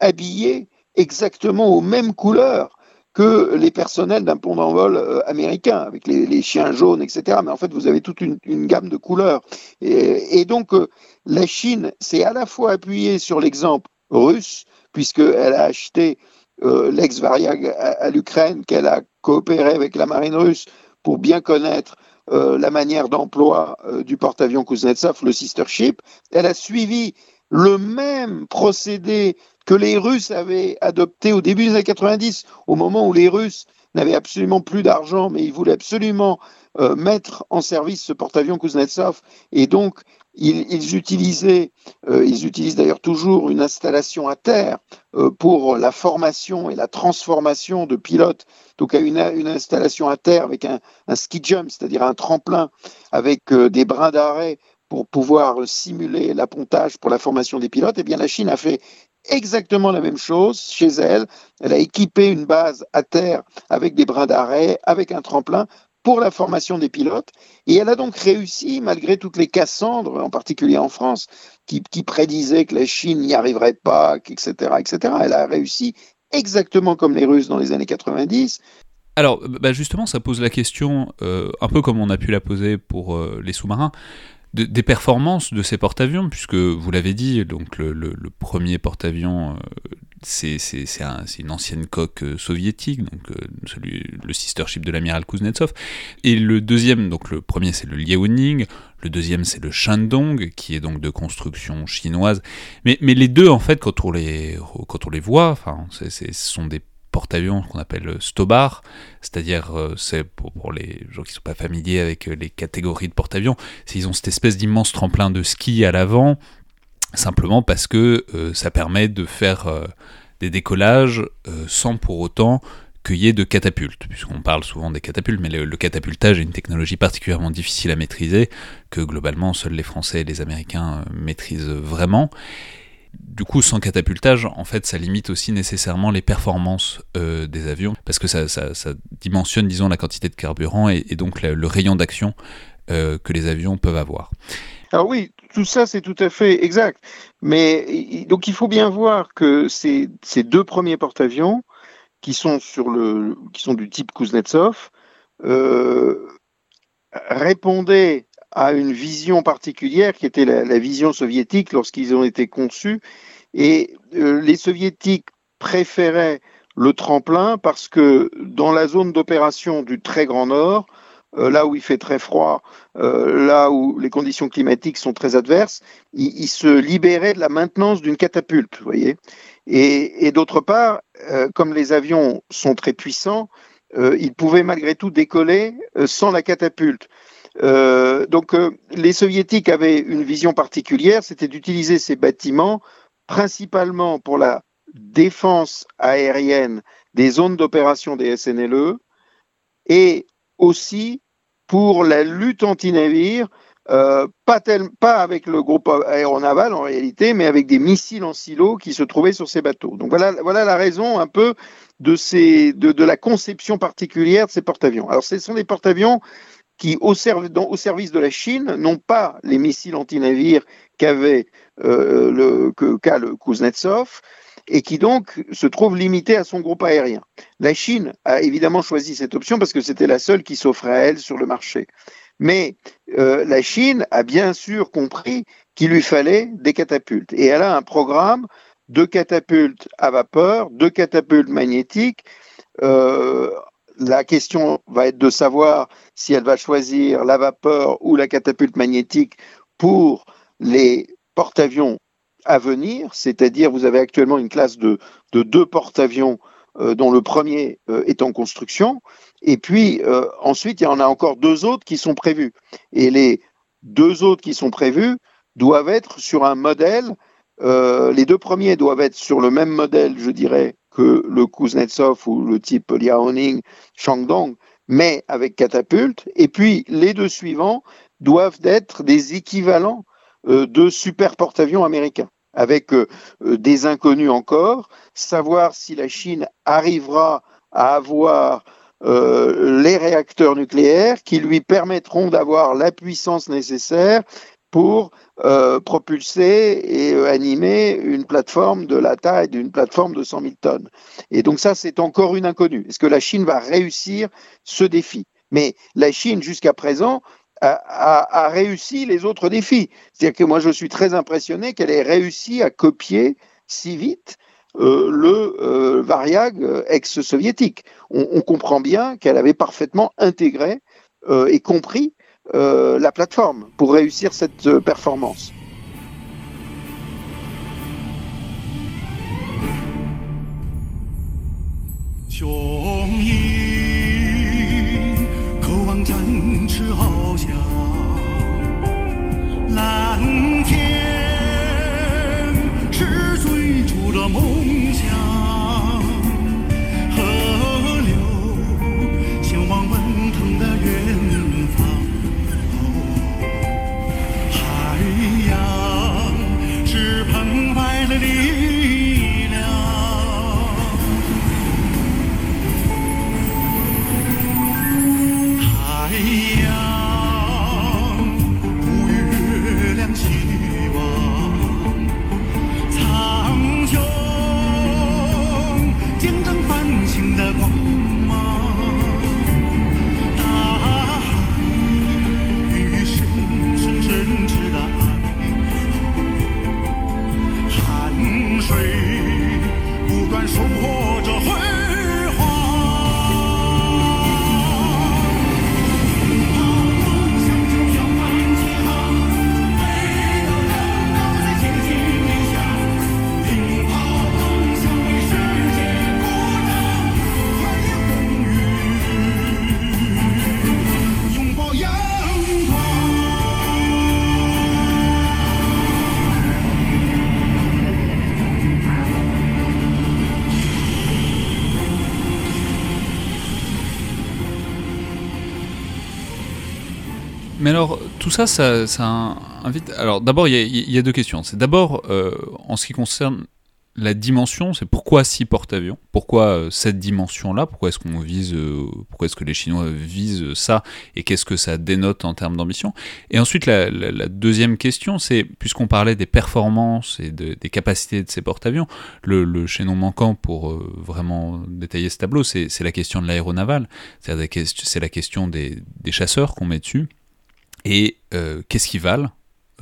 habillé exactement aux mêmes couleurs que les personnels d'un pont d'envol euh, américain, avec les, chiens jaunes, etc. Mais en fait, vous avez toute une, gamme de couleurs. Et, donc, euh, la Chine s'est à la fois appuyée sur l'exemple russe, puisqu'elle a acheté euh, l'ex-Variag à, l'Ukraine, qu'elle a coopéré avec la marine russe pour bien connaître la manière d'emploi du porte-avions Kuznetsov, le sister ship. Elle a suivi le même procédé que les Russes avaient adopté au début des années 90, au moment où les Russes n'avaient absolument plus d'argent, mais ils voulaient absolument euh, mettre en service ce porte-avions Kuznetsov, et donc ils, ils utilisaient, euh, ils utilisent d'ailleurs toujours une installation à terre euh, pour la formation et la transformation de pilotes. Donc une, une installation à terre avec un, un ski jump, c'est-à-dire un tremplin avec euh, des brins d'arrêt pour pouvoir simuler l'appontage pour la formation des pilotes. Eh bien, la Chine a fait exactement la même chose chez elle. Elle a équipé une base à terre avec des brins d'arrêt, avec un tremplin pour la formation des pilotes. Et elle a donc réussi, malgré toutes les Cassandres, en particulier en France, qui, prédisaient que la Chine n'y arriverait pas, etc., etc. Elle a réussi exactement comme les Russes dans les années 90. Alors, bah justement, ça pose la question, euh, un peu comme on a pu la poser pour euh, les sous-marins des performances de ces porte-avions, puisque vous l'avez dit, donc le, premier porte-avions, euh, c'est une ancienne coque euh, soviétique, donc euh, celui, le sister ship de l'amiral Kuznetsov. Et le deuxième, donc le premier c'est le Liaoning, le deuxième c'est le Shandong, qui est donc de construction chinoise. Mais, mais les deux, en fait, quand on les, quand on les voit, ce sont des porte-avions qu'on appelle Stobar, c'est-à-dire euh, c'est pour, les gens qui ne sont pas familiers avec euh, les catégories de porte-avions, ils ont cette espèce d'immense tremplin de ski à l'avant, simplement parce que euh, ça permet de faire des décollages sans pour autant qu'il y ait de catapultes, puisqu'on parle souvent des catapultes, mais le, catapultage est une technologie particulièrement difficile à maîtriser, que globalement seuls les Français et les Américains maîtrisent vraiment du coup, sans catapultage, en fait, ça limite aussi nécessairement les performances euh, des avions, parce que ça, dimensionne, disons, la quantité de carburant et, donc le rayon d'action euh, que les avions peuvent avoir. Alors oui, tout ça, c'est tout à fait exact. Mais donc, il faut bien voir que ces, deux premiers porte-avions, qui sont qui sont du type Kuznetsov, euh, répondaient à une vision particulière qui était la, vision soviétique lorsqu'ils ont été conçus. Et euh, les soviétiques préféraient le tremplin parce que dans la zone d'opération du très grand nord, euh, là où il fait très froid, euh, là où les conditions climatiques sont très adverses, ils, se libéraient de la maintenance d'une catapulte, vous voyez. Et, et d'autre part, comme les avions sont très puissants, ils pouvaient malgré tout décoller sans la catapulte. Euh, donc euh, les soviétiques avaient une vision particulière, c'était d'utiliser ces bâtiments principalement pour la défense aérienne des zones d'opération des SNLE et aussi pour la lutte anti-navire, euh, pas, avec le groupe aéronaval en réalité, mais avec des missiles en silo qui se trouvaient sur ces bateaux. Donc voilà, la raison un peu de la conception particulière de ces porte-avions. Alors ce sont des porte-avions qui, au, service de la Chine, n'ont pas les missiles anti-navires qu'avait euh, le, qu'a le Kuznetsov, et qui donc se trouve limité à son groupe aérien. La Chine a évidemment choisi cette option parce que c'était la seule qui s'offrait à elle sur le marché. Mais euh, la Chine a bien sûr compris qu'il lui fallait des catapultes. Et elle a un programme de catapultes à vapeur, de catapultes magnétiques, euh, la question va être de savoir si elle va choisir la vapeur ou la catapulte magnétique pour les porte-avions à venir, c'est-à-dire vous avez actuellement une classe de, deux porte-avions euh, dont le premier euh, est en construction, et puis euh, ensuite il y en a encore deux autres qui sont prévus. Et les deux autres qui sont prévus doivent être sur un modèle, les deux premiers doivent être sur le même modèle, je dirais, que le Kuznetsov ou le type Liaoning, Shandong, mais avec catapulte. Et puis les deux suivants doivent être des équivalents euh, de super porte-avions américains, avec euh, euh, des inconnus encore, savoir si la Chine arrivera à avoir les réacteurs nucléaires qui lui permettront d'avoir la puissance nécessaire pour euh, propulser et euh, animer une plateforme de la taille d'une plateforme de 100 000 tonnes. Et donc ça, c'est encore une inconnue. Est-ce que la Chine va réussir ce défi? Mais la Chine, jusqu'à présent, a, réussi les autres défis. C'est-à-dire que moi, je suis très impressionné qu'elle ait réussi à copier si vite euh, le Variag ex-soviétique. On, on, comprend bien qu'elle avait parfaitement intégré et compris euh, la plateforme pour réussir cette euh, performance. Mais alors, tout ça, ça, invite. Alors, d'abord, il y, a deux questions. C'est d'abord, en ce qui concerne la dimension, c'est pourquoi six porte-avions? Pourquoi euh, cette dimension-là? Pourquoi est-ce qu'on vise, euh, pourquoi est-ce que les Chinois visent ça? Et qu'est-ce que ça dénote en termes d'ambition? Et ensuite, la, deuxième question, c'est, puisqu'on parlait des performances et des capacités de ces porte-avions, le, chaînon manquant pour euh, vraiment détailler ce tableau, c'est la question de l'aéronaval, c'est la question des, chasseurs qu'on met dessus. Et qu'est-ce qu'ils valent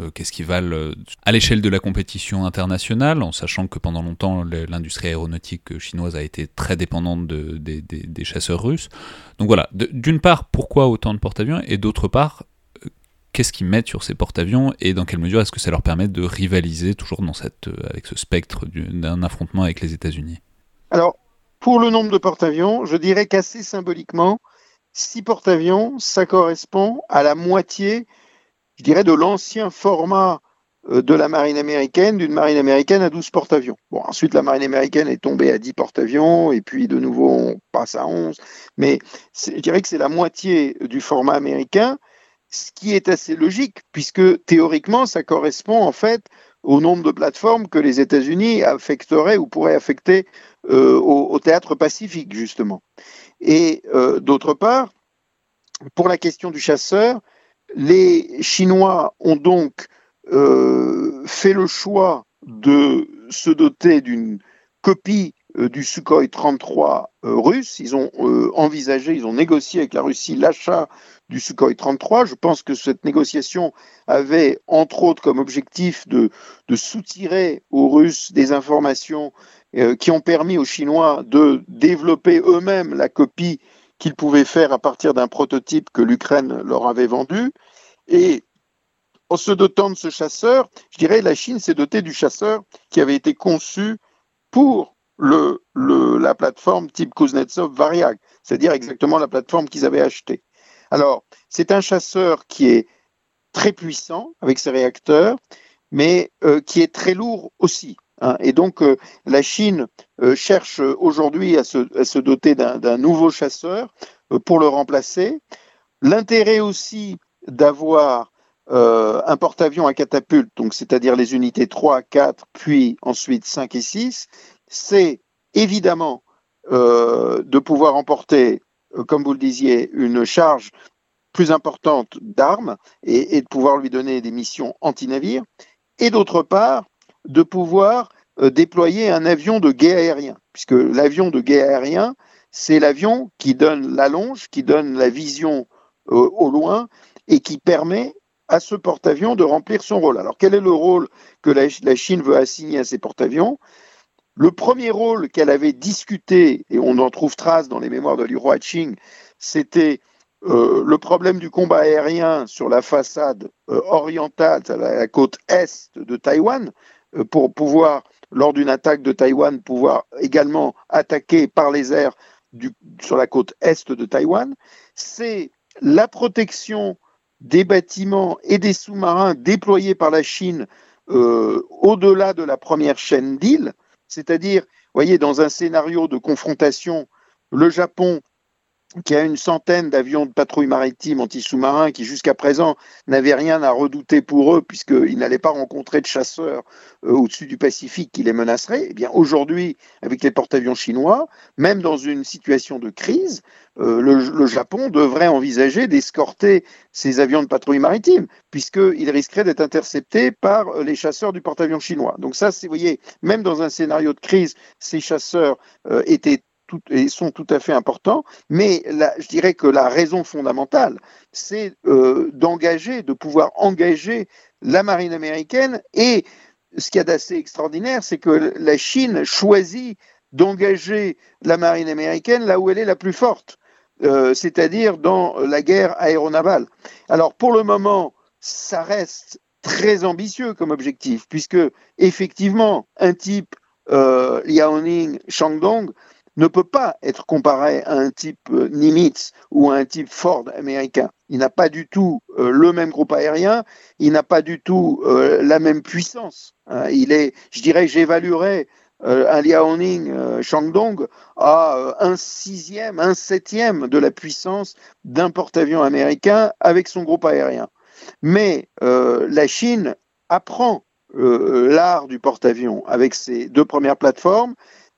euh, qu'est-ce qui valent euh, à l'échelle de la compétition internationale, en sachant que pendant longtemps l'industrie aéronautique chinoise a été très dépendante des, chasseurs russes. Donc voilà, d'une part, pourquoi autant de porte-avions, et d'autre part, euh, qu'est-ce qu'ils mettent sur ces porte-avions et dans quelle mesure est-ce que ça leur permet de rivaliser toujours dans cette, avec ce spectre d'un affrontement avec les États-Unis? Alors, pour le nombre de porte-avions, je dirais qu'assez symboliquement, 6 porte-avions, ça correspond à la moitié je dirais, de l'ancien format euh, de la marine américaine, d'une marine américaine à 12 porte-avions. Bon, ensuite, la marine américaine est tombée à 10 porte-avions, et puis de nouveau, on passe à 11. Mais je dirais que c'est la moitié du format américain, ce qui est assez logique, puisque théoriquement, ça correspond en fait au nombre de plateformes que les États-Unis affecteraient ou pourraient affecter euh, au, théâtre pacifique, justement. Et euh, d'autre part, pour la question du chasseur, les Chinois ont donc euh, fait le choix de se doter d'une copie euh, du Sukhoi 33 euh, russe. Ils ont envisagé, ils ont négocié avec la Russie l'achat du Sukhoi 33. Je pense que cette négociation avait entre autres comme objectif de soutirer aux Russes des informations qui ont permis aux Chinois de développer eux-mêmes la copie qu'ils pouvaient faire à partir d'un prototype que l'Ukraine leur avait vendu. Et en se dotant de ce chasseur, je dirais la Chine s'est dotée du chasseur qui avait été conçu pour le, la plateforme type Kuznetsov Variag, c'est-à-dire exactement la plateforme qu'ils avaient achetée. Alors, c'est un chasseur qui est très puissant avec ses réacteurs, mais euh, qui est très lourd aussi. Hein. Et donc, euh, la Chine euh, cherche aujourd'hui à se, doter d'un nouveau chasseur euh, pour le remplacer. L'intérêt aussi d'avoir un porte-avions à catapulte, c'est-à-dire les unités 3, 4, puis ensuite 5 et 6, c'est évidemment de pouvoir emporter, comme vous le disiez, une charge plus importante d'armes et, et, de pouvoir lui donner des missions anti-navires. Et d'autre part, de pouvoir euh, déployer un avion de guet aérien, puisque l'avion de guet aérien, c'est l'avion qui donne la longe, qui donne la vision euh, au loin et qui permet à ce porte-avions de remplir son rôle. Alors quel est le rôle que la, Chine veut assigner à ces porte-avions? Le premier rôle qu'elle avait discuté, et on en trouve trace dans les mémoires de Liu Huaqing, c'était euh, le problème du combat aérien sur la façade orientale, la côte est de Taïwan, pour pouvoir, lors d'une attaque de Taïwan, pouvoir également attaquer par les airs sur la côte est de Taïwan, c'est la protection des bâtiments et des sous-marins déployés par la Chine euh, au-delà de la première chaîne d'îles, c'est-à-dire, voyez, dans un scénario de confrontation, le Japon qui a une centaine d'avions de patrouille maritime anti-sous-marins qui jusqu'à présent n'avaient rien à redouter pour eux puisqu'ils n'allaient pas rencontrer de chasseurs euh, au-dessus du Pacifique qui les menaceraient, eh bien aujourd'hui, avec les porte-avions chinois, même dans une situation de crise, euh, le, Japon devrait envisager d'escorter ces avions de patrouille maritime puisqu'ils risqueraient d'être interceptés par euh, les chasseurs du porte-avions chinois. Donc ça, vous voyez, même dans un scénario de crise, ces chasseurs étaient et sont tout à fait importants, mais je dirais que la raison fondamentale, c'est euh, d'engager, de pouvoir engager la marine américaine et ce qu'il y a d'assez extraordinaire, c'est que la Chine choisit d'engager la marine américaine là où elle est la plus forte, euh, c'est-à-dire dans la guerre aéronavale. Alors pour le moment, ça reste très ambitieux comme objectif, puisque effectivement, un type euh, Liaoning Shandong ne peut pas être comparé à un type euh, Nimitz ou à un type Ford américain. Il n'a pas du tout euh, le même groupe aérien, il n'a pas du tout euh, la même puissance. Hein. Il est, je dirais, j'évaluerais un Liaoning Shandong a un sixième, un septième de la puissance d'un porte-avions américain avec son groupe aérien. Mais la Chine apprend l'art du porte-avions avec ses deux premières plateformes.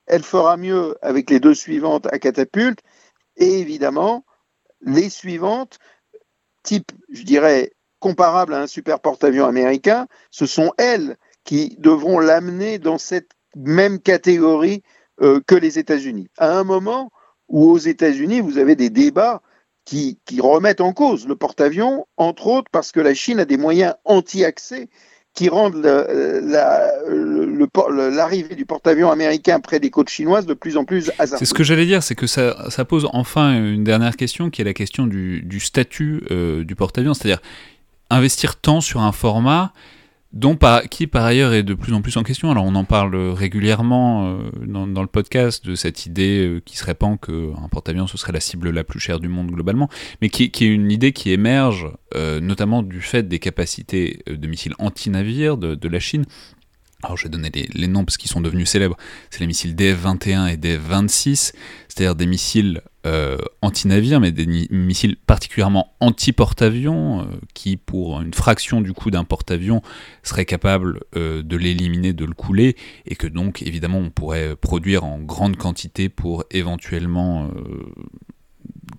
Elle fera mieux avec les deux suivantes à catapulte. Et évidemment, les suivantes, type, je dirais, comparable à un super porte-avions américain, ce sont elles qui devront l'amener dans cette même catégorie euh, que les États-Unis. À un moment où aux États-Unis, vous avez des débats qui, qui remettent en cause le porte-avions, entre autres parce que la Chine a des moyens anti-accès qui rendent l'arrivée du porte-avions américain près des côtes chinoises de plus en plus hasardeuse. C'est ce que j'allais dire, c'est que ça, pose enfin une dernière question, qui est la question du, du statut euh, du porte-avions, c'est-à-dire investir tant sur un format dont qui par ailleurs est de plus en plus en question. Alors on en parle régulièrement euh, dans, le podcast de cette idée euh, qui se répand qu'un porte-avions ce serait la cible la plus chère du monde globalement, mais qui, est une idée qui émerge euh, notamment du fait des capacités de missiles anti-navires de, la Chine alors je vais donner les, noms parce qu'ils sont devenus célèbres, c'est les missiles DF-21 et DF-26, c'est-à-dire des missiles euh, anti-navires, mais des missiles particulièrement anti-porte-avions, euh, qui pour une fraction du coût d'un porte-avions seraient capables euh, de l'éliminer, de le couler, et que donc évidemment on pourrait produire en grande quantité pour éventuellement,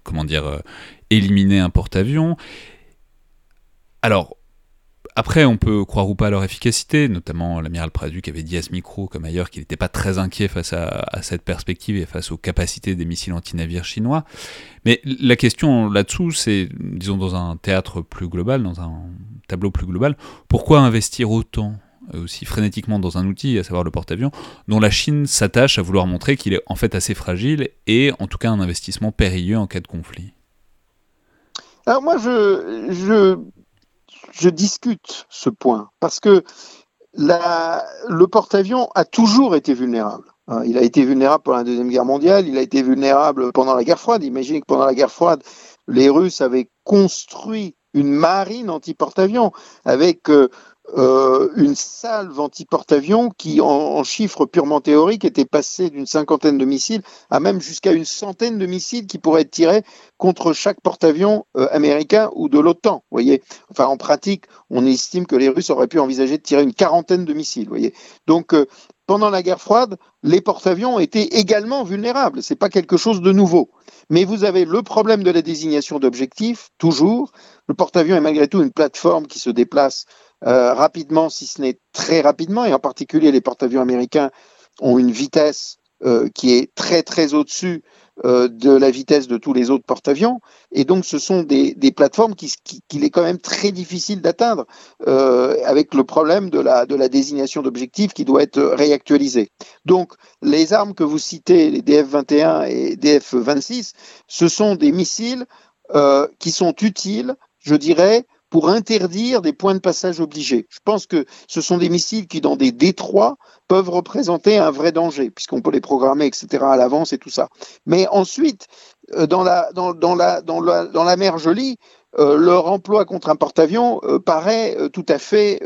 comment dire, éliminer un porte-avions. Alors, après, on peut croire ou pas à leur efficacité, notamment l'amiral Praduc avait dit à ce micro, comme ailleurs, qu'il n'était pas très inquiet face à, cette perspective et face aux capacités des missiles anti-navires chinois. Mais la question là-dessous, c'est, disons, dans un théâtre plus global, dans un tableau plus global, pourquoi investir autant euh, aussi frénétiquement dans un outil, à savoir le porte-avions, dont la Chine s'attache à vouloir montrer qu'il est en fait assez fragile et en tout cas un investissement périlleux en cas de conflit? Alors moi, je, je je discute ce point parce que le porte-avions a toujours été vulnérable. Hein, il a été vulnérable pendant la Deuxième Guerre mondiale, il a été vulnérable pendant la guerre froide. Imaginez que pendant la guerre froide, les Russes avaient construit une marine anti-porte-avions avec euh, euh, une salve anti-porte-avions qui, en, chiffres purement théoriques, était passée d'une cinquantaine de missiles à même jusqu'à une centaine de missiles qui pourraient être tirés contre chaque porte-avions euh, américain ou de l'OTAN. Voyez, enfin en pratique, on estime que les Russes auraient pu envisager de tirer une quarantaine de missiles. Voyez, donc euh, pendant la guerre froide, les porte-avions étaient également vulnérables. C'est pas quelque chose de nouveau. Mais vous avez le problème de la désignation d'objectifs, toujours. Le porte-avions est malgré tout une plateforme qui se déplace euh, rapidement, si ce n'est très rapidement, et en particulier les porte-avions américains ont une vitesse euh, qui est très très au-dessus euh, de la vitesse de tous les autres porte-avions. Et donc, ce sont des, des plateformes qu'il qui, est quand même très difficile d'atteindre avec le problème de la, de la désignation d'objectifs qui doit être réactualisée. Donc, les armes que vous citez, les DF-21 et DF-26, ce sont des missiles qui sont utiles, je dirais, pour interdire des points de passage obligés. Je pense que ce sont des missiles qui, dans des détroits, peuvent représenter un vrai danger, puisqu'on peut les programmer, etc., à l'avance et tout ça. Mais ensuite, euh, dans la, dans, la mer Jolie, euh, leur emploi contre un porte-avions euh, paraît euh, tout à fait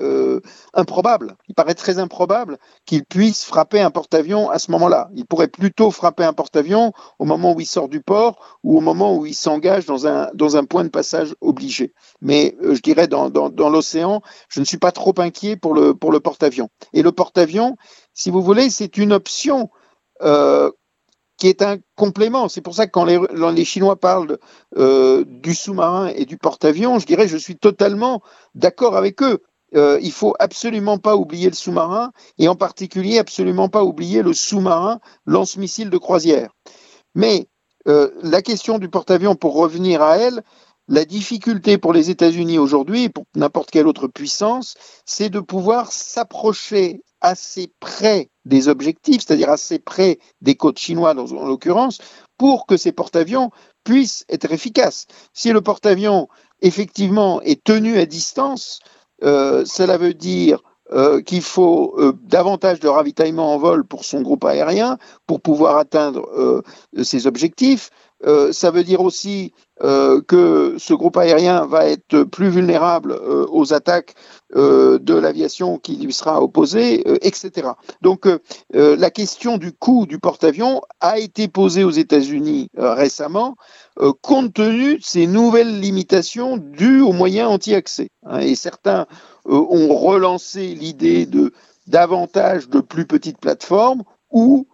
improbable. Il paraît très improbable qu'ils puissent frapper un porte-avions à ce moment-là. Ils pourraient plutôt frapper un porte-avions au moment où il sort du port ou au moment où il s'engage dans un, dans un point de passage obligé. Mais je dirais dans, dans, l'océan, je ne suis pas trop inquiet pour le, pour le porte-avions. Et le porte-avions, si vous voulez, c'est une option qui est un complément. C'est pour ça que quand les, Chinois parlent euh, du sous-marin et du porte-avions, je dirais je suis totalement d'accord avec eux. Euh, il faut absolument pas oublier le sous-marin et en particulier absolument pas oublier le sous-marin lance-missile de croisière. Mais euh, la question du porte-avions, pour revenir à elle, la difficulté pour les États-Unis aujourd'hui, pour n'importe quelle autre puissance, c'est de pouvoir s'approcher assez près des objectifs, c'est-à-dire assez près des côtes chinoises en l'occurrence, pour que ces porte-avions puissent être efficaces. Si le porte-avions effectivement est tenu à distance, euh, cela veut dire euh, qu'il faut euh, davantage de ravitaillement en vol pour son groupe aérien pour pouvoir atteindre ses objectifs. ça veut dire aussi euh, que ce groupe aérien va être plus vulnérable euh, aux attaques de l'aviation qui lui sera opposée, etc. Donc la question du coût du porte-avions a été posée aux États-Unis récemment, compte tenu de ces nouvelles limitations dues aux moyens anti-accès. Hein. et certains ont relancé l'idée de davantage de plus petites plateformes ou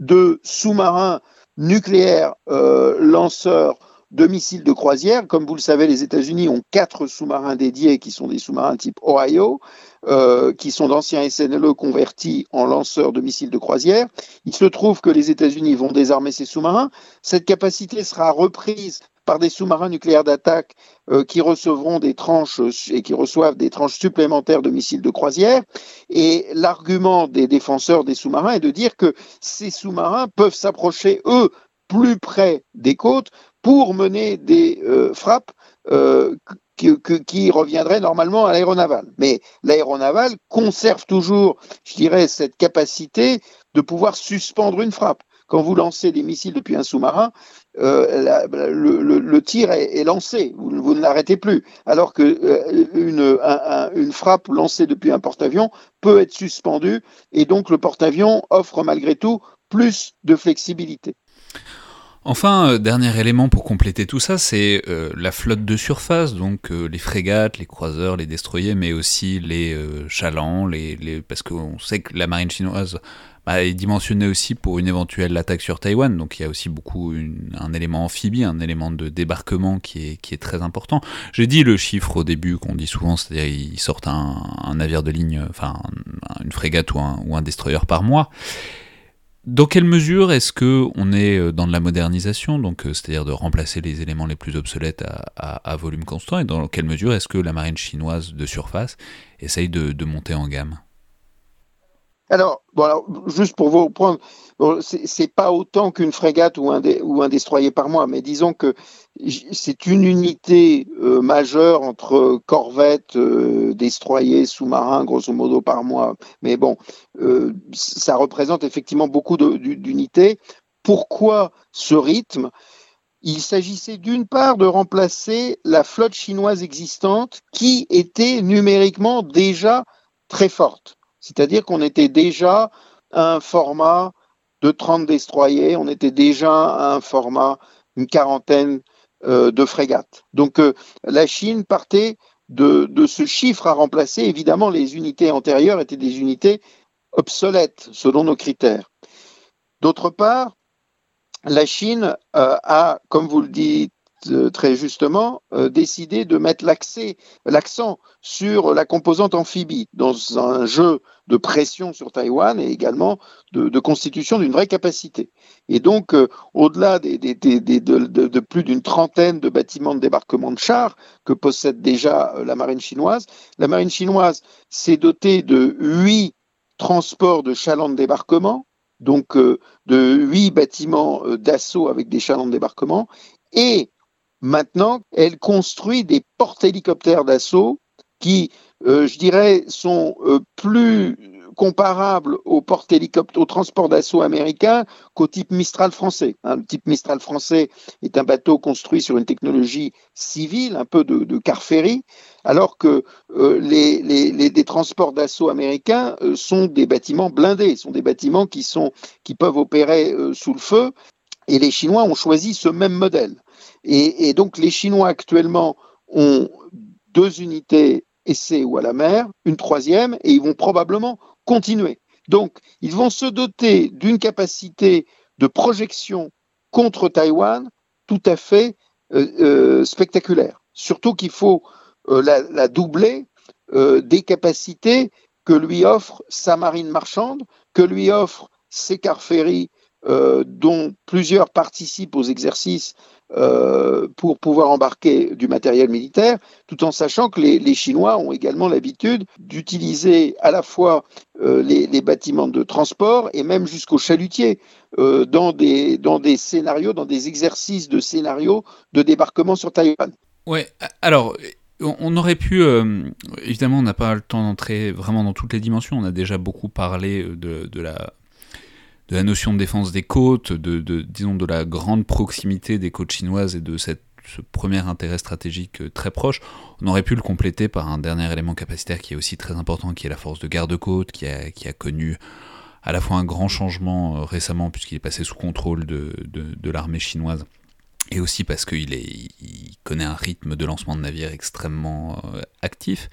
de sous-marins nucléaires euh, lanceurs de missiles de croisière. Comme vous le savez, les États-Unis ont quatre sous-marins dédiés qui sont des sous-marins type Ohio, euh, qui sont d'anciens SNLE convertis en lanceurs de missiles de croisière. Il se trouve que les États-Unis vont désarmer ces sous-marins. Cette capacité sera reprise par des sous-marins nucléaires d'attaque euh, qui recevront des tranches et qui reçoivent des tranches supplémentaires de missiles de croisière. Et l'argument des défenseurs des sous-marins est de dire que ces sous-marins peuvent s'approcher, eux, plus près des côtes pour mener des euh, frappes euh, qui reviendraient normalement à l'aéronaval. Mais l'aéronaval conserve toujours, je dirais, cette capacité de pouvoir suspendre une frappe quand vous lancez des missiles depuis un sous-marin, euh, le, tir est, lancé, vous, ne l'arrêtez plus. Alors que une, frappe lancée depuis un porte-avions peut être suspendue et donc le porte-avions offre malgré tout plus de flexibilité. Enfin, euh, dernier élément pour compléter tout ça, c'est la flotte de surface, donc les frégates, les croiseurs, les destroyers, mais aussi les chalands, les, parce qu'on sait que la marine chinoise bah, est dimensionné aussi pour une éventuelle attaque sur Taïwan. Donc il y a aussi beaucoup un élément amphibie, un élément de débarquement qui est, très important. J'ai dit le chiffre au début qu'on dit souvent, c'est-à-dire ils sortent un, navire de ligne, enfin une frégate ou un destroyer par mois. Dans quelle mesure est-ce que on est euh, dans de la modernisation, donc euh, c'est-à-dire de remplacer les éléments les plus obsolètes à, volume constant, et dans quelle mesure est-ce que la marine chinoise de surface essaye de monter en gamme? Alors, bon, juste pour vous prendre, c'est pas autant qu'une frégate ou un, ou un destroyer par mois, mais disons que c'est une unité euh, majeure entre corvettes, euh, destroyers, sous-marins, grosso modo par mois. Mais bon, euh, ça représente effectivement beaucoup d'unités. Pourquoi ce rythme? Il s'agissait d'une part de remplacer la flotte chinoise existante qui était numériquement déjà très forte. C'est-à-dire qu'on était déjà à un format de 30 destroyers, on était déjà à un format, une quarantaine euh, de frégates. Donc euh, la Chine partait de, ce chiffre à remplacer. Évidemment, les unités antérieures étaient des unités obsolètes selon nos critères. D'autre part, la Chine euh, a, comme vous le dites très justement euh, décidé de mettre l'accent sur la composante amphibie dans un jeu de pression sur Taïwan et également de, constitution d'une vraie capacité. Et donc, euh, au-delà des, de, plus d'une trentaine de bâtiments de débarquement de chars que possède déjà la marine chinoise, la marine chinoise s'est dotée de huit transports de chalands de débarquement, donc de huit bâtiments d'assaut avec des chalands de débarquement, et Maintenant, elle construit des porte-hélicoptères d'assaut qui, euh, je dirais, sont euh, plus comparables au porte-hélicoptère, au transport d'assaut américain qu'au type Mistral français. Hein, le type Mistral français est un bateau construit sur une technologie civile, un peu de, de car ferry, alors que euh, les, les, transports d'assaut américains sont des bâtiments blindés, sont des bâtiments qui, sont, qui peuvent opérer sous le feu. Et les Chinois ont choisi ce même modèle. Et, donc les Chinois actuellement ont deux unités essais ou à la mer, une troisième, et ils vont probablement continuer. Donc ils vont se doter d'une capacité de projection contre Taïwan tout à fait euh, euh, spectaculaire. Surtout qu'il faut euh, la, doubler des capacités que lui offre sa marine marchande, que lui offre ses car ferry, dont plusieurs participent aux exercices euh, pour pouvoir embarquer du matériel militaire, tout en sachant que les, Chinois ont également l'habitude d'utiliser à la fois euh, les, bâtiments de transport et même jusqu'aux chalutiers euh, dans, des, dans des scénarios, dans des exercices de scénarios de débarquement sur Taïwan. Ouais, alors on aurait pu, évidemment, on n'a pas le temps d'entrer vraiment dans toutes les dimensions. On a déjà beaucoup parlé de la de la notion de défense des côtes, de, disons de la grande proximité des côtes chinoises et de cette, ce premier intérêt stratégique euh, très proche, on aurait pu le compléter par un dernier élément capacitaire qui est aussi très important, qui est la force de garde-côte, qui a, qui a connu à la fois un grand changement euh, récemment puisqu'il est passé sous contrôle de, de, l'armée chinoise et aussi parce qu'il il connaît un rythme de lancement de navires extrêmement euh, actif.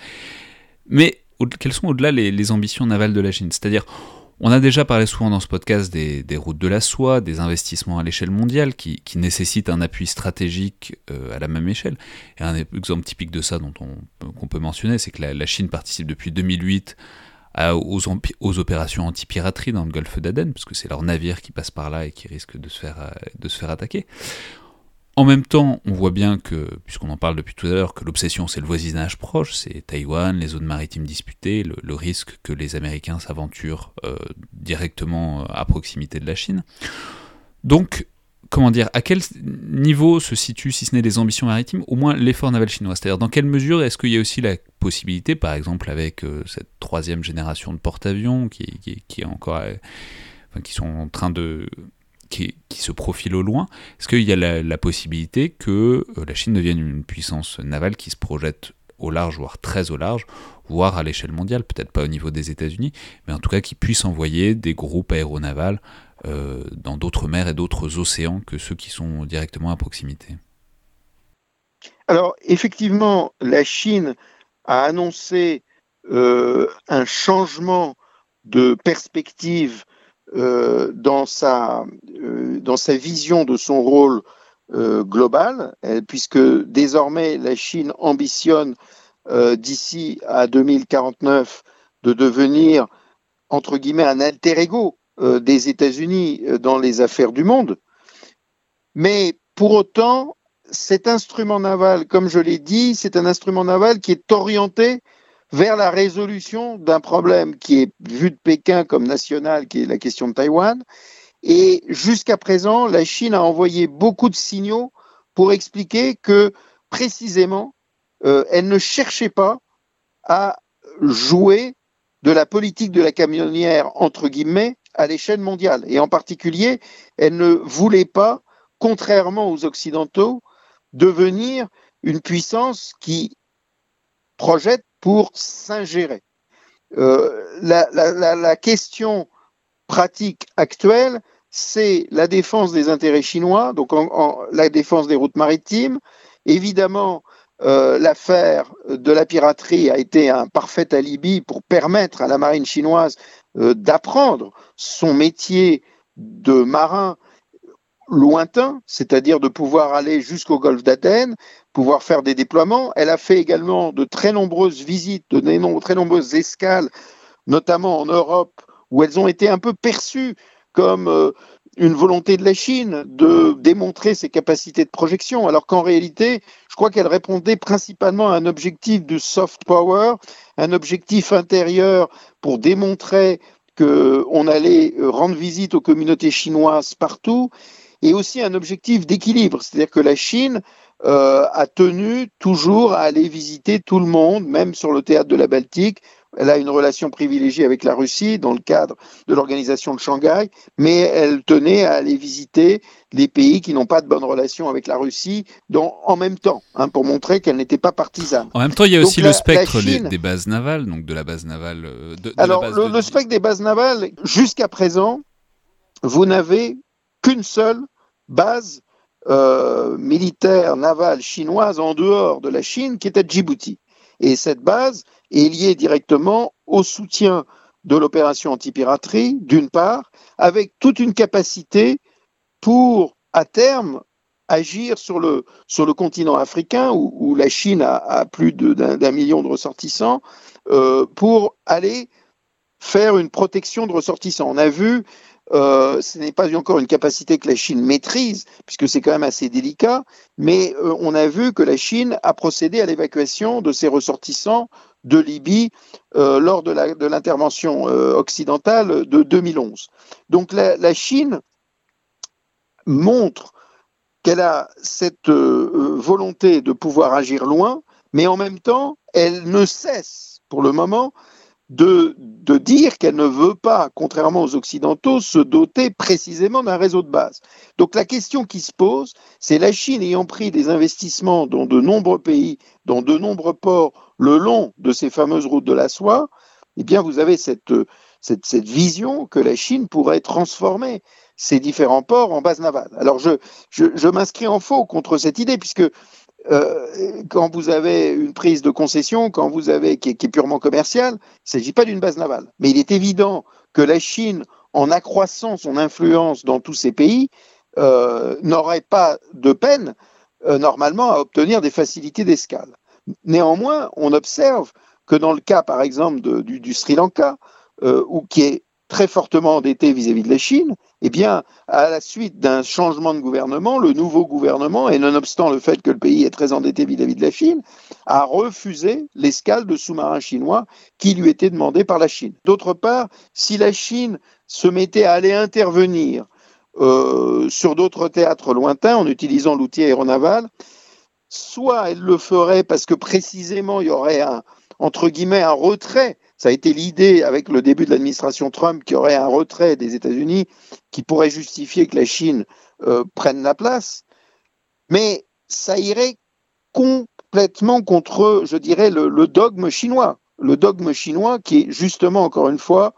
Mais quelles sont au-delà les, les, ambitions navales de la Chine? C'est-à-dire, on a déjà parlé souvent dans ce podcast des, routes de la soie, des investissements à l'échelle mondiale qui, nécessitent un appui stratégique euh, à la même échelle. Et un exemple typique de ça qu'on peut mentionner, c'est que la, Chine participe depuis 2008 à, aux, opérations anti-piraterie dans le golfe d'Aden, parce que c'est leur navire qui passe par là et qui risque de se faire, euh, de se faire attaquer. En même temps, on voit bien que, puisqu'on en parle depuis tout à l'heure, que l'obsession c'est le voisinage proche, c'est Taïwan, les zones maritimes disputées, le, risque que les Américains s'aventurent euh, directement euh, à proximité de la Chine. Donc, comment dire, à quel niveau se situe, si ce n'est les ambitions maritimes, au moins l'effort naval chinois? C'est-à-dire, dans quelle mesure est-ce qu'il y a aussi la possibilité, par exemple avec euh, cette troisième génération de porte-avions qui, qui sont en train de qui, se profile au loin, est-ce qu'il y a la, la, possibilité que euh, la Chine devienne une puissance navale qui se projette au large, voire très au large, voire à l'échelle mondiale, peut-être pas au niveau des États-Unis, mais en tout cas qui puisse envoyer des groupes aéronavals euh, dans d'autres mers et d'autres océans que ceux qui sont directement à proximité? Alors, effectivement, la Chine a annoncé euh, un changement de perspective euh, dans, sa, euh, dans sa vision de son rôle euh, global, puisque désormais la Chine ambitionne d'ici à 2049 de devenir, entre guillemets, un alter ego des États-Unis dans les affaires du monde. Mais pour autant, cet instrument naval, comme je l'ai dit, c'est un instrument naval qui est orienté vers la résolution d'un problème qui est vu de Pékin comme national, qui est la question de Taïwan. Et jusqu'à présent, la Chine a envoyé beaucoup de signaux pour expliquer que précisément, euh, elle ne cherchait pas à jouer de la politique de la camionnière, entre guillemets, à l'échelle mondiale. Et en particulier, elle ne voulait pas, contrairement aux Occidentaux, devenir une puissance qui projette pour s'ingérer. Euh, la, question pratique actuelle, c'est la défense des intérêts chinois, donc la défense des routes maritimes. Évidemment, euh, l'affaire de la piraterie a été un parfait alibi pour permettre à la marine chinoise euh, d'apprendre son métier de marin lointain, c'est-à-dire de pouvoir aller jusqu'au golfe d'Athènes, pouvoir faire des déploiements. Elle a fait également de très nombreuses visites, de très nombreuses escales, notamment en Europe, où elles ont été un peu perçues comme euh, une volonté de la Chine de démontrer ses capacités de projection, alors qu'en réalité, je crois qu'elle répondait principalement à un objectif de soft power, un objectif intérieur pour démontrer qu'on allait rendre visite aux communautés chinoises partout et aussi un objectif d'équilibre, c'est-à-dire que la Chine euh, a tenu toujours à aller visiter tout le monde, même sur le théâtre de la Baltique. Elle a une relation privilégiée avec la Russie dans le cadre de l'organisation de Shanghai, mais elle tenait à aller visiter les pays qui n'ont pas de bonnes relations avec la Russie dans, en même temps, hein, pour montrer qu'elle n'était pas partisane. En même temps, il y a donc aussi la, le spectre Chine... des, des, bases navales, donc de la base navale. Euh, de, de Alors, base le, de... le spectre des bases navales, jusqu'à présent, vous n'avez qu'une seule base euh, militaire navale chinoise en dehors de la Chine qui à Djibouti. Et cette base est liée directement au soutien de l'opération antipiraterie, d'une part, avec toute une capacité pour, à terme, agir sur le, sur le continent africain, où, la Chine a, a plus d'un million de ressortissants, euh, pour aller faire une protection de ressortissants. On a vu euh, ce n'est pas encore une capacité que la Chine maîtrise, puisque c'est quand même assez délicat, mais euh, on a vu que la Chine a procédé à l'évacuation de ses ressortissants de Libye euh, lors de l'intervention occidentale de 2011. Donc la, Chine montre qu'elle a cette volonté de pouvoir agir loin, mais en même temps, elle ne cesse pour le moment de, de dire qu'elle ne veut pas, contrairement aux Occidentaux, se doter précisément d'un réseau de base. Donc la question qui se pose, c'est la Chine ayant pris des investissements dans de nombreux pays, dans de nombreux ports, le long de ces fameuses routes de la soie, eh bien vous avez cette, cette, cette vision que la Chine pourrait transformer ces différents ports en base navale. Alors je, je, je m'inscris en faux contre cette idée, puisque euh, quand vous avez une prise de concession, quand vous avez qui est, purement commerciale, il ne s'agit pas d'une base navale. Mais il est évident que la Chine, en accroissant son influence dans tous ces pays, euh, n'aurait pas de peine euh, normalement à obtenir des facilités d'escale. Néanmoins, on observe que dans le cas, par exemple, du, du, Sri Lanka, ou qui est très fortement endetté vis-à-vis de la Chine, eh bien, à la suite d'un changement de gouvernement, le nouveau gouvernement, et nonobstant le fait que le pays est très endetté vis-à-vis de la Chine, a refusé l'escale de sous-marins chinois qui lui était demandée par la Chine. D'autre part, si la Chine se mettait à aller intervenir euh, sur d'autres théâtres lointains en utilisant l'outil aéronaval, soit elle le ferait parce que précisément il y aurait un, retrait ça a été l'idée avec le début de l'administration Trump qu'il y aurait un retrait des États-Unis qui pourrait justifier que la Chine euh, prenne la place. Mais ça irait complètement contre, je dirais, le, dogme chinois. Le dogme chinois qui est justement, encore une fois,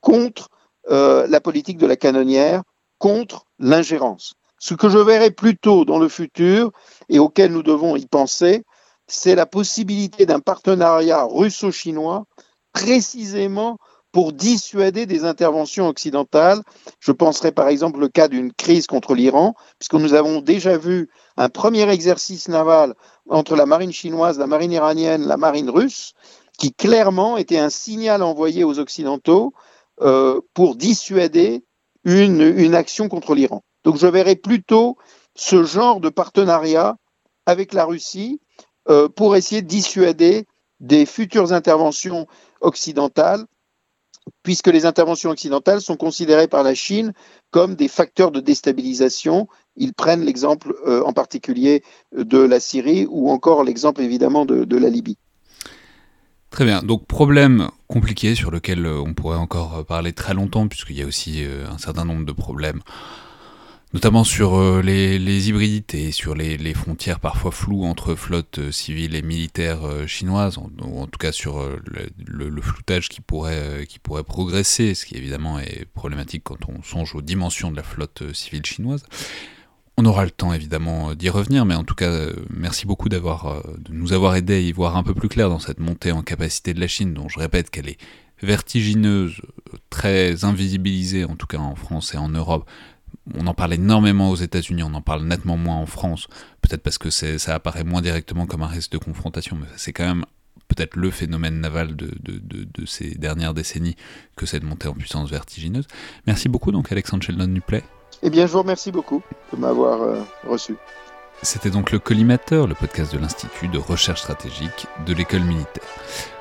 contre euh, la politique de la canonnière, contre l'ingérence. Ce que je verrais plutôt dans le futur et auquel nous devons y penser, c'est la possibilité d'un partenariat russo-chinois précisément pour dissuader des interventions occidentales. Je penserai par exemple le cas d'une crise contre l'Iran, puisque nous avons déjà vu un premier exercice naval entre la marine chinoise, la marine iranienne, la marine russe, qui clairement était un signal envoyé aux Occidentaux euh, pour dissuader une, une action contre l'Iran. Donc je verrai plutôt ce genre de partenariat avec la Russie euh, pour essayer de dissuader des futures interventions occidentales, puisque les interventions occidentales sont considérées par la Chine comme des facteurs de déstabilisation. Ils prennent l'exemple euh, en particulier de la Syrie ou encore l'exemple évidemment de, la Libye. Très bien, donc problème compliqué sur lequel euh, on pourrait encore parler très longtemps, puisqu'il y a aussi euh, un certain nombre de problèmes notamment sur euh, les, les, hybridités, sur les, frontières parfois floues entre flottes euh, civiles et militaires euh, chinoises, ou en tout cas sur le, floutage qui pourrait, progresser, ce qui évidemment est problématique quand on songe aux dimensions de la flotte civile chinoise. On aura le temps évidemment d'y revenir, mais en tout cas, merci beaucoup de nous avoir aidé à y voir un peu plus clair dans cette montée en capacité de la Chine, dont je répète qu'elle est vertigineuse, très invisibilisée, en tout cas en France et en Europe, on en parle énormément aux États-Unis, on en parle nettement moins en France, peut-être parce que ça apparaît moins directement comme un risque de confrontation, mais c'est quand même peut-être le phénomène naval de, de, de, de, ces dernières décennies que cette montée en puissance vertigineuse. Merci beaucoup donc Alexandre Sheldon Duplay. Eh bien je vous remercie beaucoup de m'avoir euh, reçu. C'était donc le Collimateur, le podcast de l'Institut de recherche stratégique de l'école militaire.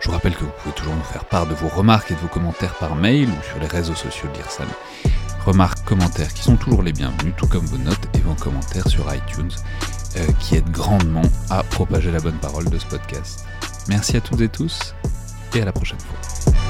Je vous rappelle que vous pouvez toujours nous faire part de vos remarques et de vos commentaires par mail ou sur les réseaux sociaux de l'IRSAM remarques, commentaires qui sont toujours les bienvenus, tout comme vos notes et vos commentaires sur iTunes, euh, qui aident grandement à propager la bonne parole de ce podcast. Merci à toutes et tous, et à la prochaine fois.